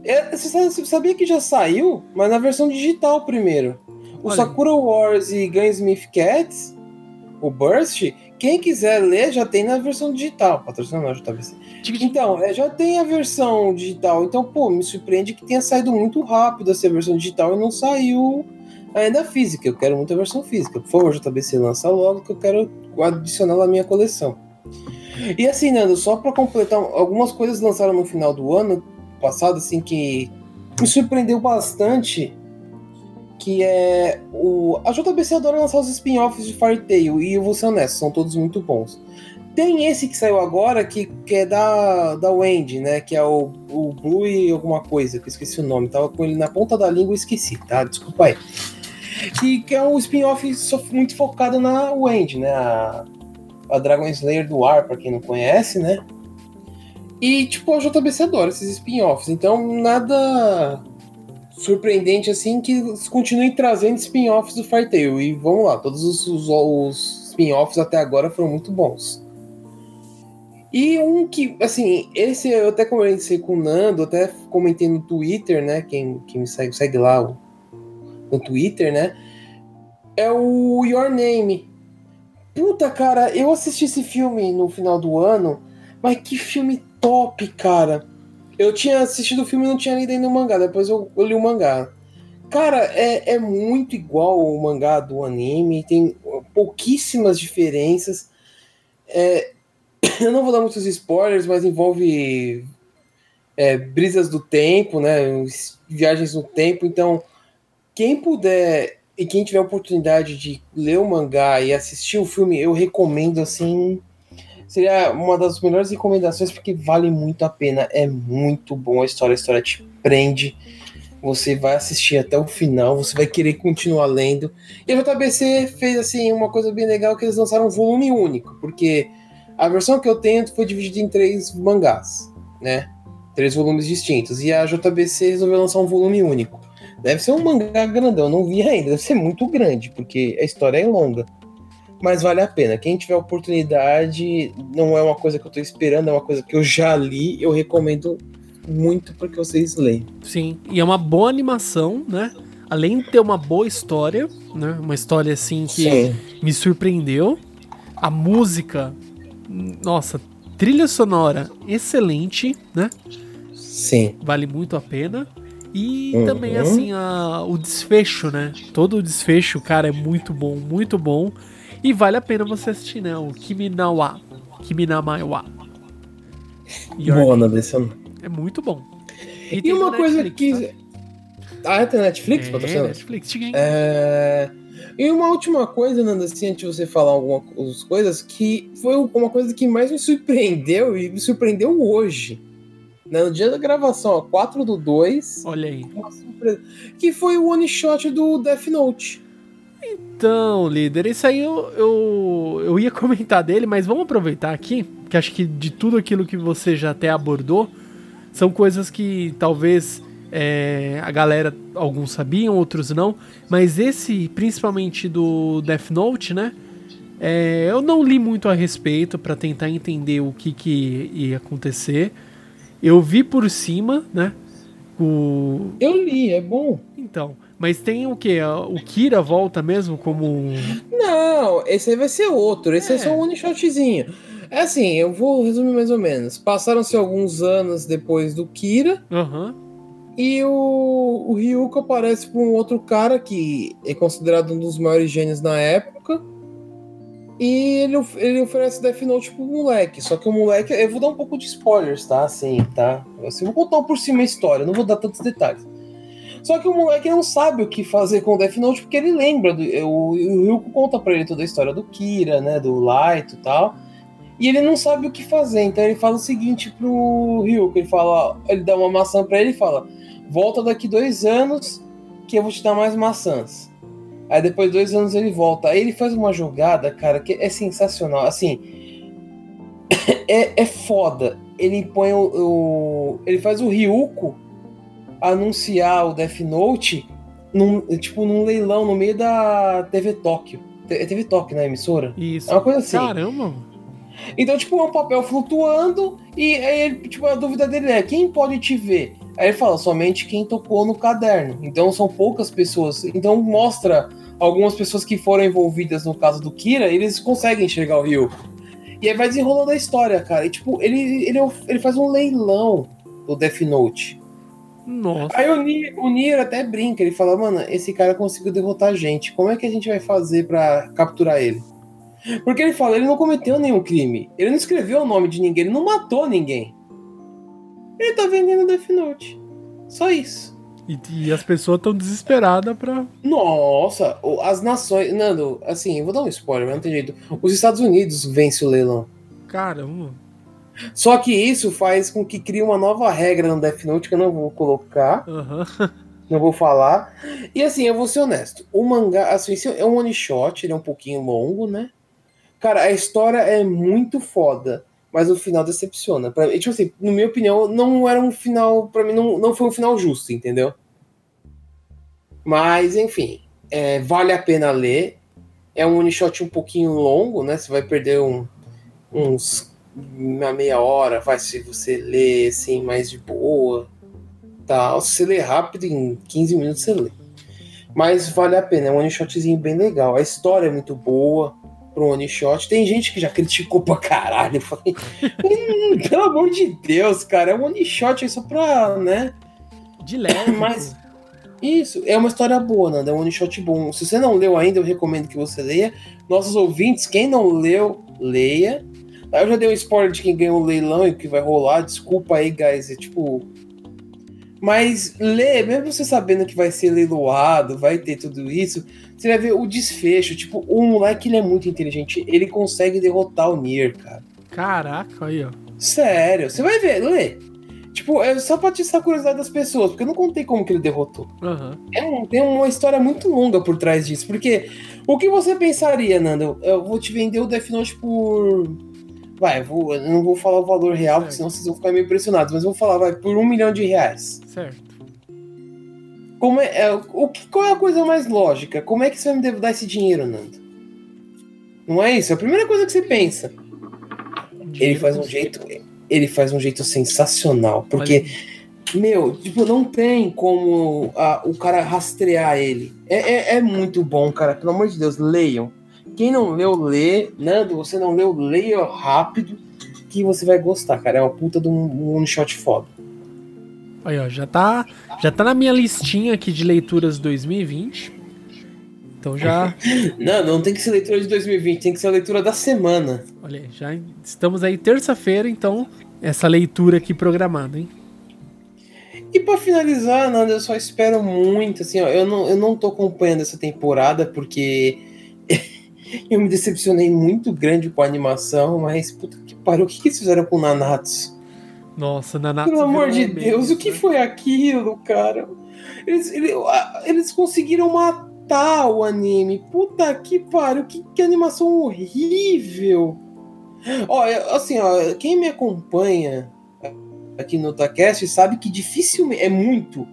É, você sabia que já saiu, mas na versão digital primeiro. O Olha. Sakura Wars e Gunsmith Cats, o Burst, quem quiser ler já tem na versão digital. Patrocinando a JBC. Então, é, já tem a versão digital. Então, pô, me surpreende que tenha saído muito rápido essa versão digital e não saiu ainda a física. Eu quero muito a versão física. Por favor, JBC, lança logo que eu quero adicionar na minha coleção. E assim, Nando, só para completar, algumas coisas lançaram no final do ano passado, assim, que me surpreendeu bastante. Que é o. A JBC adora lançar os spin-offs de Fairy Tail, e eu vou ser honesto, são todos muito bons. Tem esse que saiu agora, que, que é da, da Wendy, né? Que é o, o Blue e alguma coisa, que eu esqueci o nome. Tava com ele na ponta da língua e esqueci, tá? Desculpa aí. Que, que é um spin-off muito focado na Wendy, né? A, a Dragon Slayer do ar, para quem não conhece, né? E, tipo, a JBC adora esses spin-offs. Então, nada surpreendente assim que continuem trazendo spin-offs do Fartail. E vamos lá, todos os, os, os spin-offs até agora foram muito bons. E um que, assim, esse eu até conversei com o Nando, até comentei no Twitter, né? Quem, quem me segue, segue lá no Twitter, né? É o Your Name. Puta, cara, eu assisti esse filme no final do ano, mas que filme top, cara. Eu tinha assistido o filme e não tinha lido ainda o mangá, depois eu, eu li o mangá. Cara, é, é muito igual o mangá do anime, tem pouquíssimas diferenças. É, eu não vou dar muitos spoilers, mas envolve é, brisas do tempo, né? Viagens no tempo. Então, quem puder e quem tiver oportunidade de ler o mangá e assistir o filme, eu recomendo assim. Seria uma das melhores recomendações porque vale muito a pena. É muito bom a história, a história te prende. Você vai assistir até o final, você vai querer continuar lendo. E a JBC fez assim uma coisa bem legal que eles lançaram um volume único, porque a versão que eu tenho foi dividida em três mangás, né? Três volumes distintos. E a JBC resolveu lançar um volume único. Deve ser um mangá grandão, não vi ainda. Deve ser muito grande, porque a história é longa. Mas vale a pena. Quem tiver oportunidade, não é uma coisa que eu tô esperando, é uma coisa que eu já li. Eu recomendo muito para que vocês leiam. Sim, e é uma boa animação, né? Além de ter uma boa história, né? Uma história assim que Sim. me surpreendeu. A música nossa, trilha sonora excelente, né? Sim. Vale muito a pena. E uhum. também, assim, a, o desfecho, né? Todo o desfecho, cara, é muito bom, muito bom. E vale a pena você assistir, né? O Kiminawa. Kiminamaiwa. Boa, desse É muito bom. E, e uma coisa Netflix, que. Tá? Ah, tem Netflix, é, Netflix, tinha. É. E uma última coisa, Nanda, assim, antes de você falar algumas coisas, que foi uma coisa que mais me surpreendeu e me surpreendeu hoje. Né, no dia da gravação, 4 do 2. Olha aí. Surpresa, que foi o one shot do Death Note. Então, líder, isso aí eu, eu, eu ia comentar dele, mas vamos aproveitar aqui, que acho que de tudo aquilo que você já até abordou, são coisas que talvez é, a galera, alguns sabiam, outros não. Mas esse, principalmente do Death Note, né? É, eu não li muito a respeito para tentar entender o que, que ia acontecer. Eu vi por cima, né? O... Eu li, é bom. Então, mas tem o que? O Kira volta mesmo como. Não, esse aí vai ser outro. Esse é, é só um one shotzinho. É assim, eu vou resumir mais ou menos. Passaram-se alguns anos depois do Kira. Uhum. E o, o Ryuko aparece para um outro cara que é considerado um dos maiores gênios na época. E ele, ele oferece Death Note pro moleque. Só que o moleque. Eu vou dar um pouco de spoilers, tá? Assim, tá? Assim, vou contar por cima a história, não vou dar tantos detalhes. Só que o moleque não sabe o que fazer com o Death Note porque ele lembra. Do, o, Ryuko conta pra ele toda a história do Kira, né? Do Light e tal. E ele não sabe o que fazer. Então ele fala o seguinte pro Ryuko: ele fala, ele dá uma maçã pra ele e fala volta daqui dois anos que eu vou te dar mais maçãs. Aí depois de dois anos ele volta. Aí ele faz uma jogada, cara, que é sensacional. Assim, é, é foda. Ele põe o, o, Ele faz o Ryuko anunciar o Death Note num, tipo, num leilão no meio da TV Tóquio. É TV Tóquio, né? Emissora? Isso. É uma coisa assim. Caramba! Então, tipo, é um papel flutuando e aí, tipo, a dúvida dele é: quem pode te ver? Aí ele fala, somente quem tocou no caderno. Então são poucas pessoas. Então mostra algumas pessoas que foram envolvidas no caso do Kira, eles conseguem enxergar o Ryu. E aí vai desenrolando a história, cara. E tipo, ele, ele, ele faz um leilão do Death Note. Nossa. Aí o Nier, o Nier até brinca, ele fala, mano, esse cara conseguiu derrotar a gente. Como é que a gente vai fazer para capturar ele? Porque ele fala, ele não cometeu nenhum crime. Ele não escreveu o nome de ninguém, ele não matou ninguém. Ele tá vendendo Death Note. Só isso. E, e as pessoas estão desesperadas pra. Nossa, as nações. Nando, assim, eu vou dar um spoiler, mas não tem jeito. Os Estados Unidos vencem o leilão. Caramba. Só que isso faz com que crie uma nova regra no Death Note que eu não vou colocar, Aham. não vou falar. E assim, eu vou ser honesto. O mangá, assim, é um one shot, ele é um pouquinho longo, né? Cara, a história é muito foda, mas o final decepciona. Pra, tipo assim, na minha opinião, não era um final, pra mim, não, não foi um final justo, entendeu? Mas, enfim, é, vale a pena ler. É um one shot um pouquinho longo, né? Você vai perder um- uns uma meia hora, vai se você ler assim mais de boa, tal. Se você ler rápido, em 15 minutos você lê. Mas vale a pena, é um one shotzinho bem legal. A história é muito boa pro one shot. Tem gente que já criticou pra caralho. Eu falei, "Hum, pelo amor de Deus, cara, é um one shot aí só pra, né? De leve. Mas-. Isso, é uma história boa, Nanda, é um one shot bom. Se você não leu ainda, eu recomendo que você leia. Nossos ouvintes, quem não leu, leia. Aí eu já dei um spoiler de quem ganhou o leilão e o que vai rolar. Desculpa aí, guys. É tipo. Mas lê, mesmo você sabendo que vai ser leiloado, vai ter tudo isso, você vai ver o desfecho. Tipo, o moleque ele é muito inteligente. Ele consegue derrotar o Nier, cara. Caraca, aí, ó. Sério, você vai ver, lê. Tipo, é só pra atiçar a curiosidade das pessoas, porque eu não contei como que ele derrotou. Aham. É um- tem uma história muito longa por trás disso. Porque o que você pensaria, Nando? Eu vou te vender o Death Note por. Vai, eu, vou, eu não vou falar o valor real, porque senão vocês vão ficar meio impressionados. Mas eu vou falar, vai, por um milhão de reais. Certo. Como é, é, o que, qual é a coisa mais lógica? Como é que você vai me dar esse dinheiro, Nando? Não é isso? É a primeira coisa que você pensa. Ele faz um jeito. Ele faz um jeito sensacional. Porque. Meu, tipo, não tem como ah, o cara rastrear ele. É, é, é muito bom, cara. Pelo amor de Deus, leiam. Quem não leu, lê. Nando, você não leu, leia rápido. Que você vai gostar, cara. É uma puta de um one shot foda. Aí, ó, já tá, já tá na minha listinha aqui de leituras 2020. Então já, Não, não tem que ser leitura de 2020, tem que ser a leitura da semana. olha, aí, já estamos aí terça-feira, então essa leitura aqui programada, hein? E pra finalizar, Nando, eu só espero muito, assim, ó, eu não, eu não tô acompanhando essa temporada porque eu me decepcionei muito grande com a animação, mas puta que pariu, o que, que eles fizeram com o Nanatsu? Nossa, Nanatsu Pelo amor de Deus, meme, o que né? foi aquilo, cara? Eles, eles conseguiram matar o anime. Puta que pariu, que, que animação horrível. Ó, eu- assim, ó, quem me acompanha aqui no Otacast sabe que dificilmente, é muito,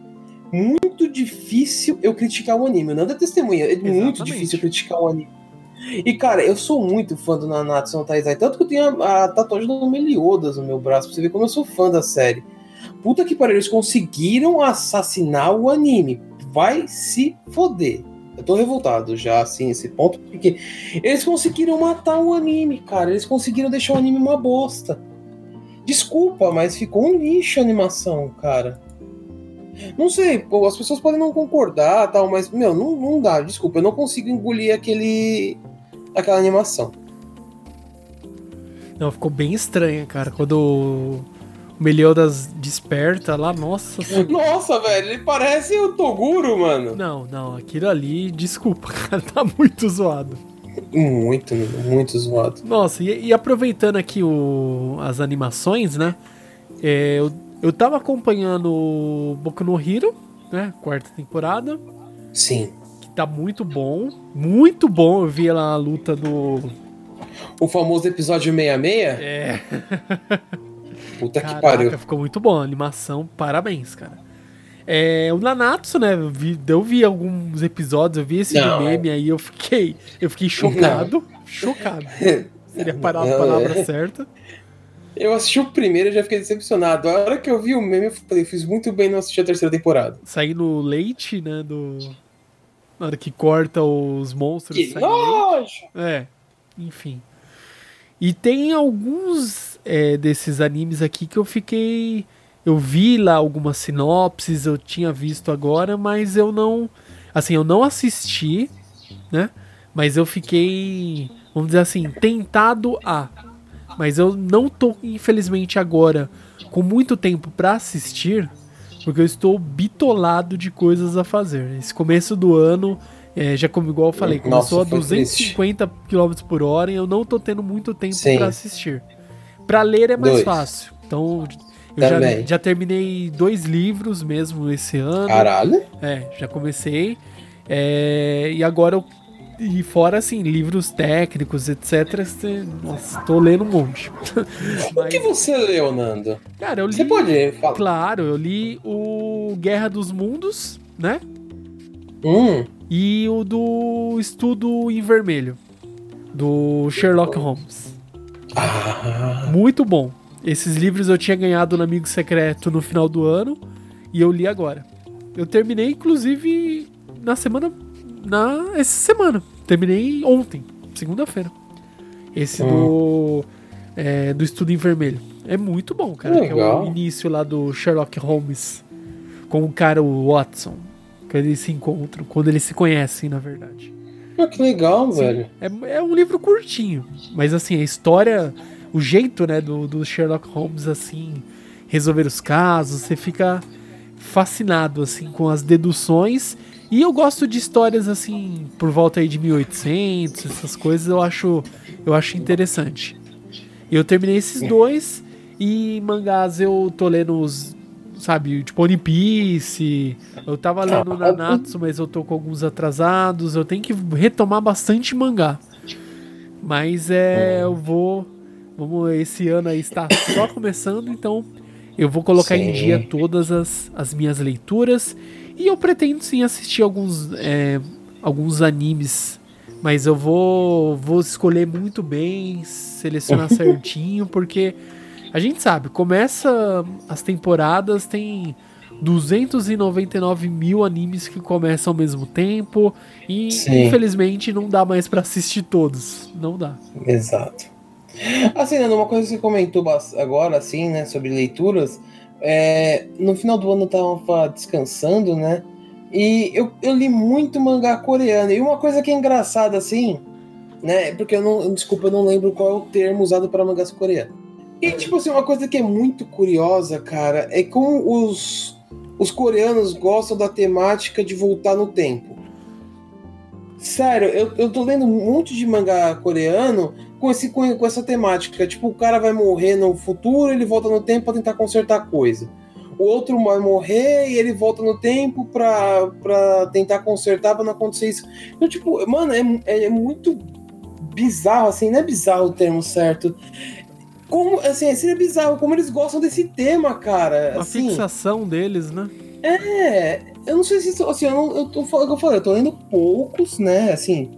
muito difícil eu criticar o anime. Nada testemunha, é muito Exatamente. difícil eu criticar o anime. E, cara, eu sou muito fã do Nanatsu no Taizai, tanto que eu tenho a, a tatuagem do Meliodas no meu braço, pra você ver como eu sou fã da série. Puta que pariu, eles conseguiram assassinar o anime. Vai se foder. Eu tô revoltado já, assim, nesse ponto, porque eles conseguiram matar o anime, cara. Eles conseguiram deixar o anime uma bosta. Desculpa, mas ficou um lixo a animação, cara. Não sei, pô, as pessoas podem não concordar tal, mas, meu, não, não dá, desculpa, eu não consigo engolir aquele. Aquela animação. Não, ficou bem estranha, cara, quando o Meliodas desperta lá, nossa. Nossa, velho, ele parece o Toguro, mano. Não, não, aquilo ali, desculpa, cara, tá muito zoado. Muito, muito zoado. Nossa, e, e aproveitando aqui o, as animações, né? é, eu, eu tava acompanhando o Boku no Hero, né? Quarta temporada, Sim. Que tá muito bom. Muito bom. Eu vi lá a luta do. O famoso episódio 66? É, Puta que caraca, pariu. ficou muito bom. A animação, parabéns, cara. É, o Nanatsu, né? Eu vi, eu vi alguns episódios, eu vi esse Não. meme aí, eu fiquei, eu fiquei chocado. Chocado. Seria parar a Não, palavra é. certa. Eu assisti o primeiro e já fiquei decepcionado. A hora que eu vi o meme, eu falei, fiz muito bem não assistir a terceira temporada. sair no leite, né? Do. Na hora que corta os monstros. Que nojo! É, enfim. E tem alguns é, desses animes aqui que eu fiquei. Eu vi lá algumas sinopses, eu tinha visto agora, mas eu não. Assim, eu não assisti, né? Mas eu fiquei vamos dizer assim, tentado a. Mas eu não tô, infelizmente, agora com muito tempo para assistir, porque eu estou bitolado de coisas a fazer. Esse começo do ano, é, já como igual eu falei, começou Nossa, a 250 km por hora e eu não tô tendo muito tempo para assistir. Para ler é mais Dois. fácil. Então, eu já, já, terminei dois livros mesmo esse ano. Caralho? É, já comecei. É, e agora eu. E fora, assim, livros técnicos, etc. Nossa, tô lendo um monte. Mas, o que você leu, Nando? Cara, eu li. Você pode falar? Claro, eu li o Guerra dos Mundos, né? Hum. E o do Estudo em Vermelho, do Sherlock Holmes. Ah. Muito bom. Esses livros eu tinha ganhado no Amigo Secreto no final do ano e eu li agora. Eu terminei, inclusive, na semana. Na. Essa semana. Terminei ontem, segunda-feira. Esse hum. do. É, do Estudo em Vermelho. É muito bom, cara. Que é o início lá do Sherlock Holmes com o cara o Watson. Que eles se encontram, quando eles se conhecem, na verdade. Ah, que legal, Sim, velho. É, é um livro curtinho, mas assim, a história o jeito, né, do, do Sherlock Holmes, assim, resolver os casos, você fica fascinado, assim, com as deduções. E eu gosto de histórias, assim, por volta aí de 1800, essas coisas, eu acho, eu acho interessante. Eu terminei esses dois, e mangás eu tô lendo os, sabe, tipo One Piece, eu tava lendo Nanatsu, mas eu tô com alguns atrasados, eu tenho que retomar bastante mangá. Mas é, eu vou Vamos, esse ano aí está só começando, então eu vou colocar sim. em dia todas as, as minhas leituras. E eu pretendo sim assistir alguns, é, alguns animes. Mas eu vou, vou escolher muito bem, selecionar certinho, porque a gente sabe, começa as temporadas, tem 299 mil animes que começam ao mesmo tempo. E sim. infelizmente não dá mais para assistir todos. Não dá. Exato. Assim, Nando, uma coisa que você comentou agora, assim, né, sobre leituras, é, no final do ano eu tava descansando, né, e eu, eu li muito mangá coreano, e uma coisa que é engraçada, assim, né, porque eu não, desculpa, eu não lembro qual é o termo usado para mangás coreanos. E, tipo assim, uma coisa que é muito curiosa, cara, é como os, os coreanos gostam da temática de voltar no tempo. Sério, eu, eu tô lendo um monte de mangá coreano com, esse, com, com essa temática. Tipo, o cara vai morrer no futuro, ele volta no tempo para tentar consertar coisa. O outro vai morrer e ele volta no tempo pra, pra tentar consertar pra não acontecer isso. Então, tipo, mano, é, é muito bizarro, assim, não é bizarro o termo certo. Como, assim, seria bizarro como eles gostam desse tema, cara. A assim, fixação deles, né? É, eu não sei se, assim, eu, não, eu, tô, eu falei, eu tô lendo poucos, né, assim,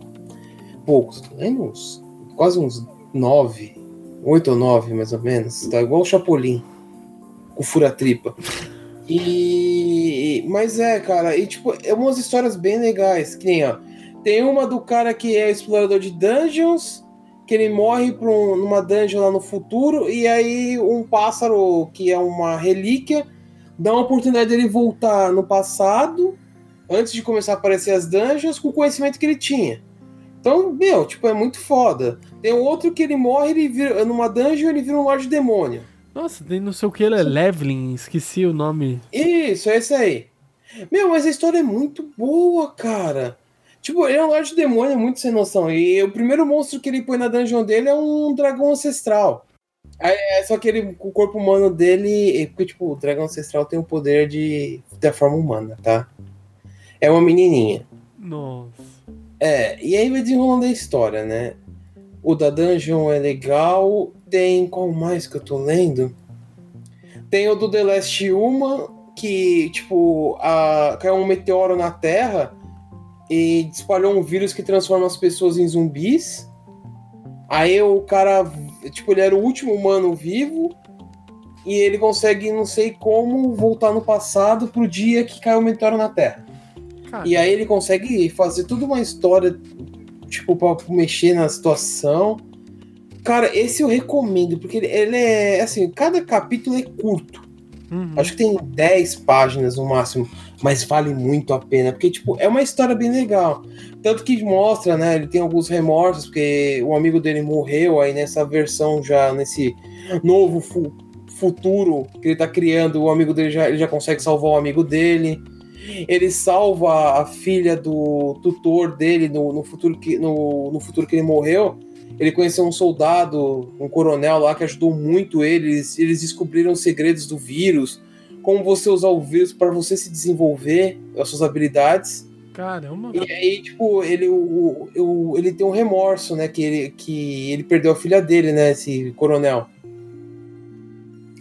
poucos, tô lendo uns quase uns nove, oito ou nove mais ou menos. Tá igual o Chapolin, com fura-tripa. E. Mas é, cara, e tipo, é umas histórias bem legais. Que nem, ó. Tem uma do cara que é explorador de dungeons, que ele morre pra um, numa dungeon lá no futuro, e aí um pássaro, que é uma relíquia, dá uma oportunidade dele voltar no passado, antes de começar a aparecer as dungeons, com o conhecimento que ele tinha. Então, meu, tipo, é muito foda. Tem outro que ele morre, ele vira. Numa dungeon, ele vira um Lorde Demônio. Nossa, tem não sei o que, ele é Leveling, esqueci o nome. Isso, é esse aí. Meu, mas a história é muito boa, cara. Tipo, ele é um Lorde Demônio, muito sem noção. E o primeiro monstro que ele põe na dungeon dele é um dragão ancestral. É, só que ele, o corpo humano dele. Porque, tipo, o dragão ancestral tem o poder de. da forma humana, tá? É uma menininha. Nossa. É, e aí vai desenrolando a história, né? O da Dungeon é legal. Tem qual mais que eu tô lendo? Tem o do The Last Human, que, tipo, a, caiu um meteoro na Terra e espalhou um vírus que transforma as pessoas em zumbis. Aí o cara, tipo, ele era o último humano vivo e ele consegue, não sei como, voltar no passado pro dia que caiu o meteoro na Terra. Cara. E aí ele consegue fazer tudo uma história, tipo, pra mexer na situação. Cara, esse eu recomendo, porque ele, ele é assim, cada capítulo é curto. Uhum. Acho que tem 10 páginas no máximo, mas vale muito a pena, porque, tipo, é uma história bem legal. Tanto que mostra, né? Ele tem alguns remorsos, porque o amigo dele morreu aí nessa versão já, nesse novo fu futuro que ele tá criando, o amigo dele já, ele já consegue salvar o amigo dele. Ele salva a filha do tutor dele no, no futuro, que, no, no futuro que ele morreu ele conheceu um soldado, um coronel lá que ajudou muito eles. Eles descobriram os segredos do vírus, como você usar o vírus para você se desenvolver, as suas habilidades. Caramba. E aí, tipo, ele, o, o, ele tem um remorso, né? Que ele, que ele perdeu a filha dele, né? Esse coronel.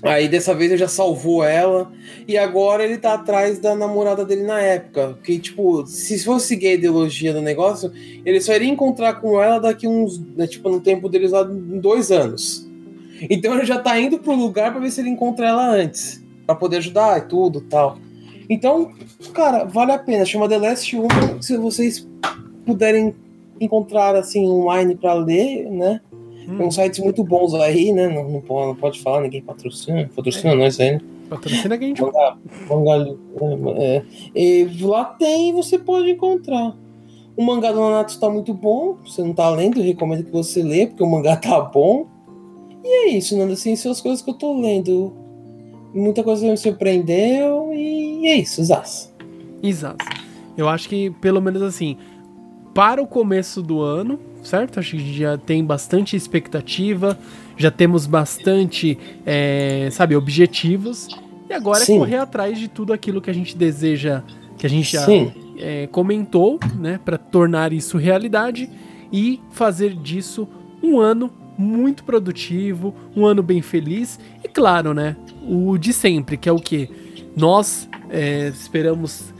Aí dessa vez ele já salvou ela. E agora ele tá atrás da namorada dele na época. Que, tipo, se fosse seguir a ideologia do negócio, ele só iria encontrar com ela daqui uns. Né, tipo, no tempo deles lá em dois anos. Então ele já tá indo pro lugar para ver se ele encontra ela antes. Para poder ajudar e tudo tal. Então, cara, vale a pena. Chama The Last Woman. Se vocês puderem encontrar assim online para ler, né? Hum. Tem uns sites muito bons aí, né? Não, não, pode, não pode falar, ninguém patrocina. Patrocina é. nós aí, né? Patrocina que a gente. Manga, manga, é, e lá tem você pode encontrar. O mangá do Nanato tá muito bom. Você não tá lendo, recomendo que você lê, porque o mangá tá bom. E é isso, Nando. Assim, são as coisas que eu tô lendo. Muita coisa me surpreendeu e é isso, Zaz. Exato. Eu acho que, pelo menos assim, para o começo do ano, certo? Acho que já tem bastante expectativa, já temos bastante, é, sabe, objetivos. E agora é Sim. é correr atrás de tudo aquilo que a gente deseja, que a gente já é, comentou, né, para tornar isso realidade e fazer disso um ano muito produtivo, um ano bem feliz e claro, né, o de sempre, que é o que nós é, esperamos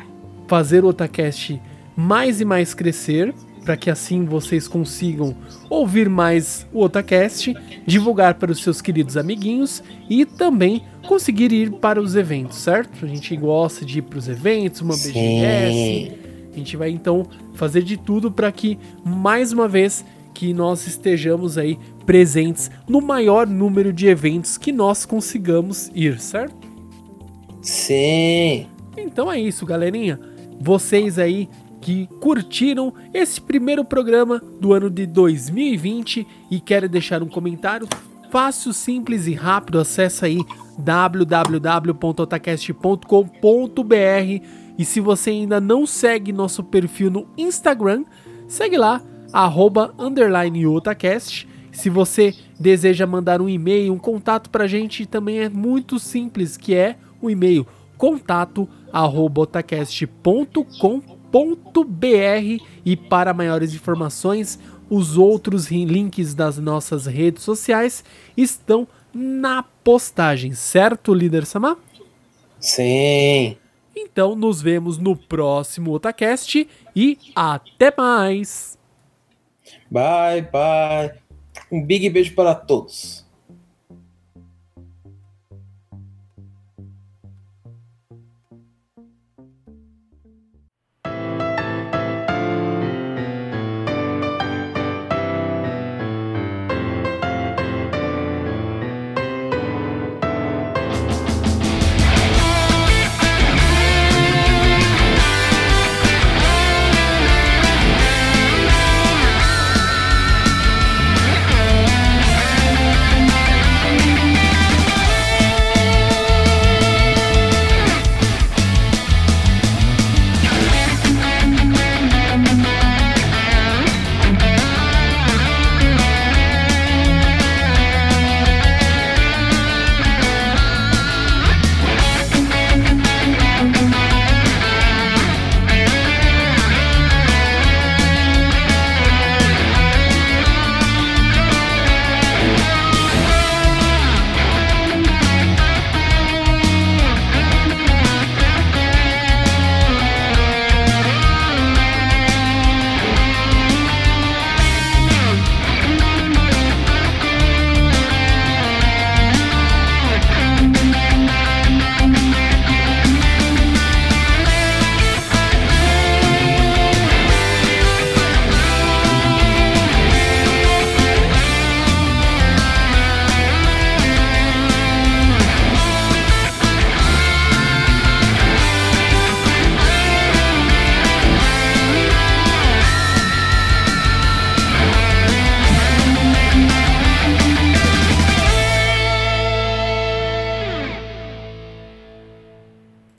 fazer o Otacast mais e mais crescer, para que assim vocês consigam ouvir mais o Otacast, divulgar para os seus queridos amiguinhos e também conseguir ir para os eventos, certo? A gente gosta de ir para os eventos, uma Sim. BGS. A gente vai então fazer de tudo para que mais uma vez que nós estejamos aí presentes no maior número de eventos que nós consigamos ir, certo? Sim. Então é isso, galerinha. Vocês aí que curtiram esse primeiro programa do ano de 2020 e querem deixar um comentário fácil, simples e rápido, acessa aí www.otacast.com.br e se você ainda não segue nosso perfil no Instagram, segue lá, arroba, underline Otacast. Se você deseja mandar um e-mail, um contato pra gente, também é muito simples, que é o e-mail contato arroba otacast.com.br br e para maiores informações, os outros links das nossas redes sociais estão na postagem, certo, líder Samar? Sim. Então nos vemos no próximo Otacast e até mais. Bye, bye. Um big beijo para todos.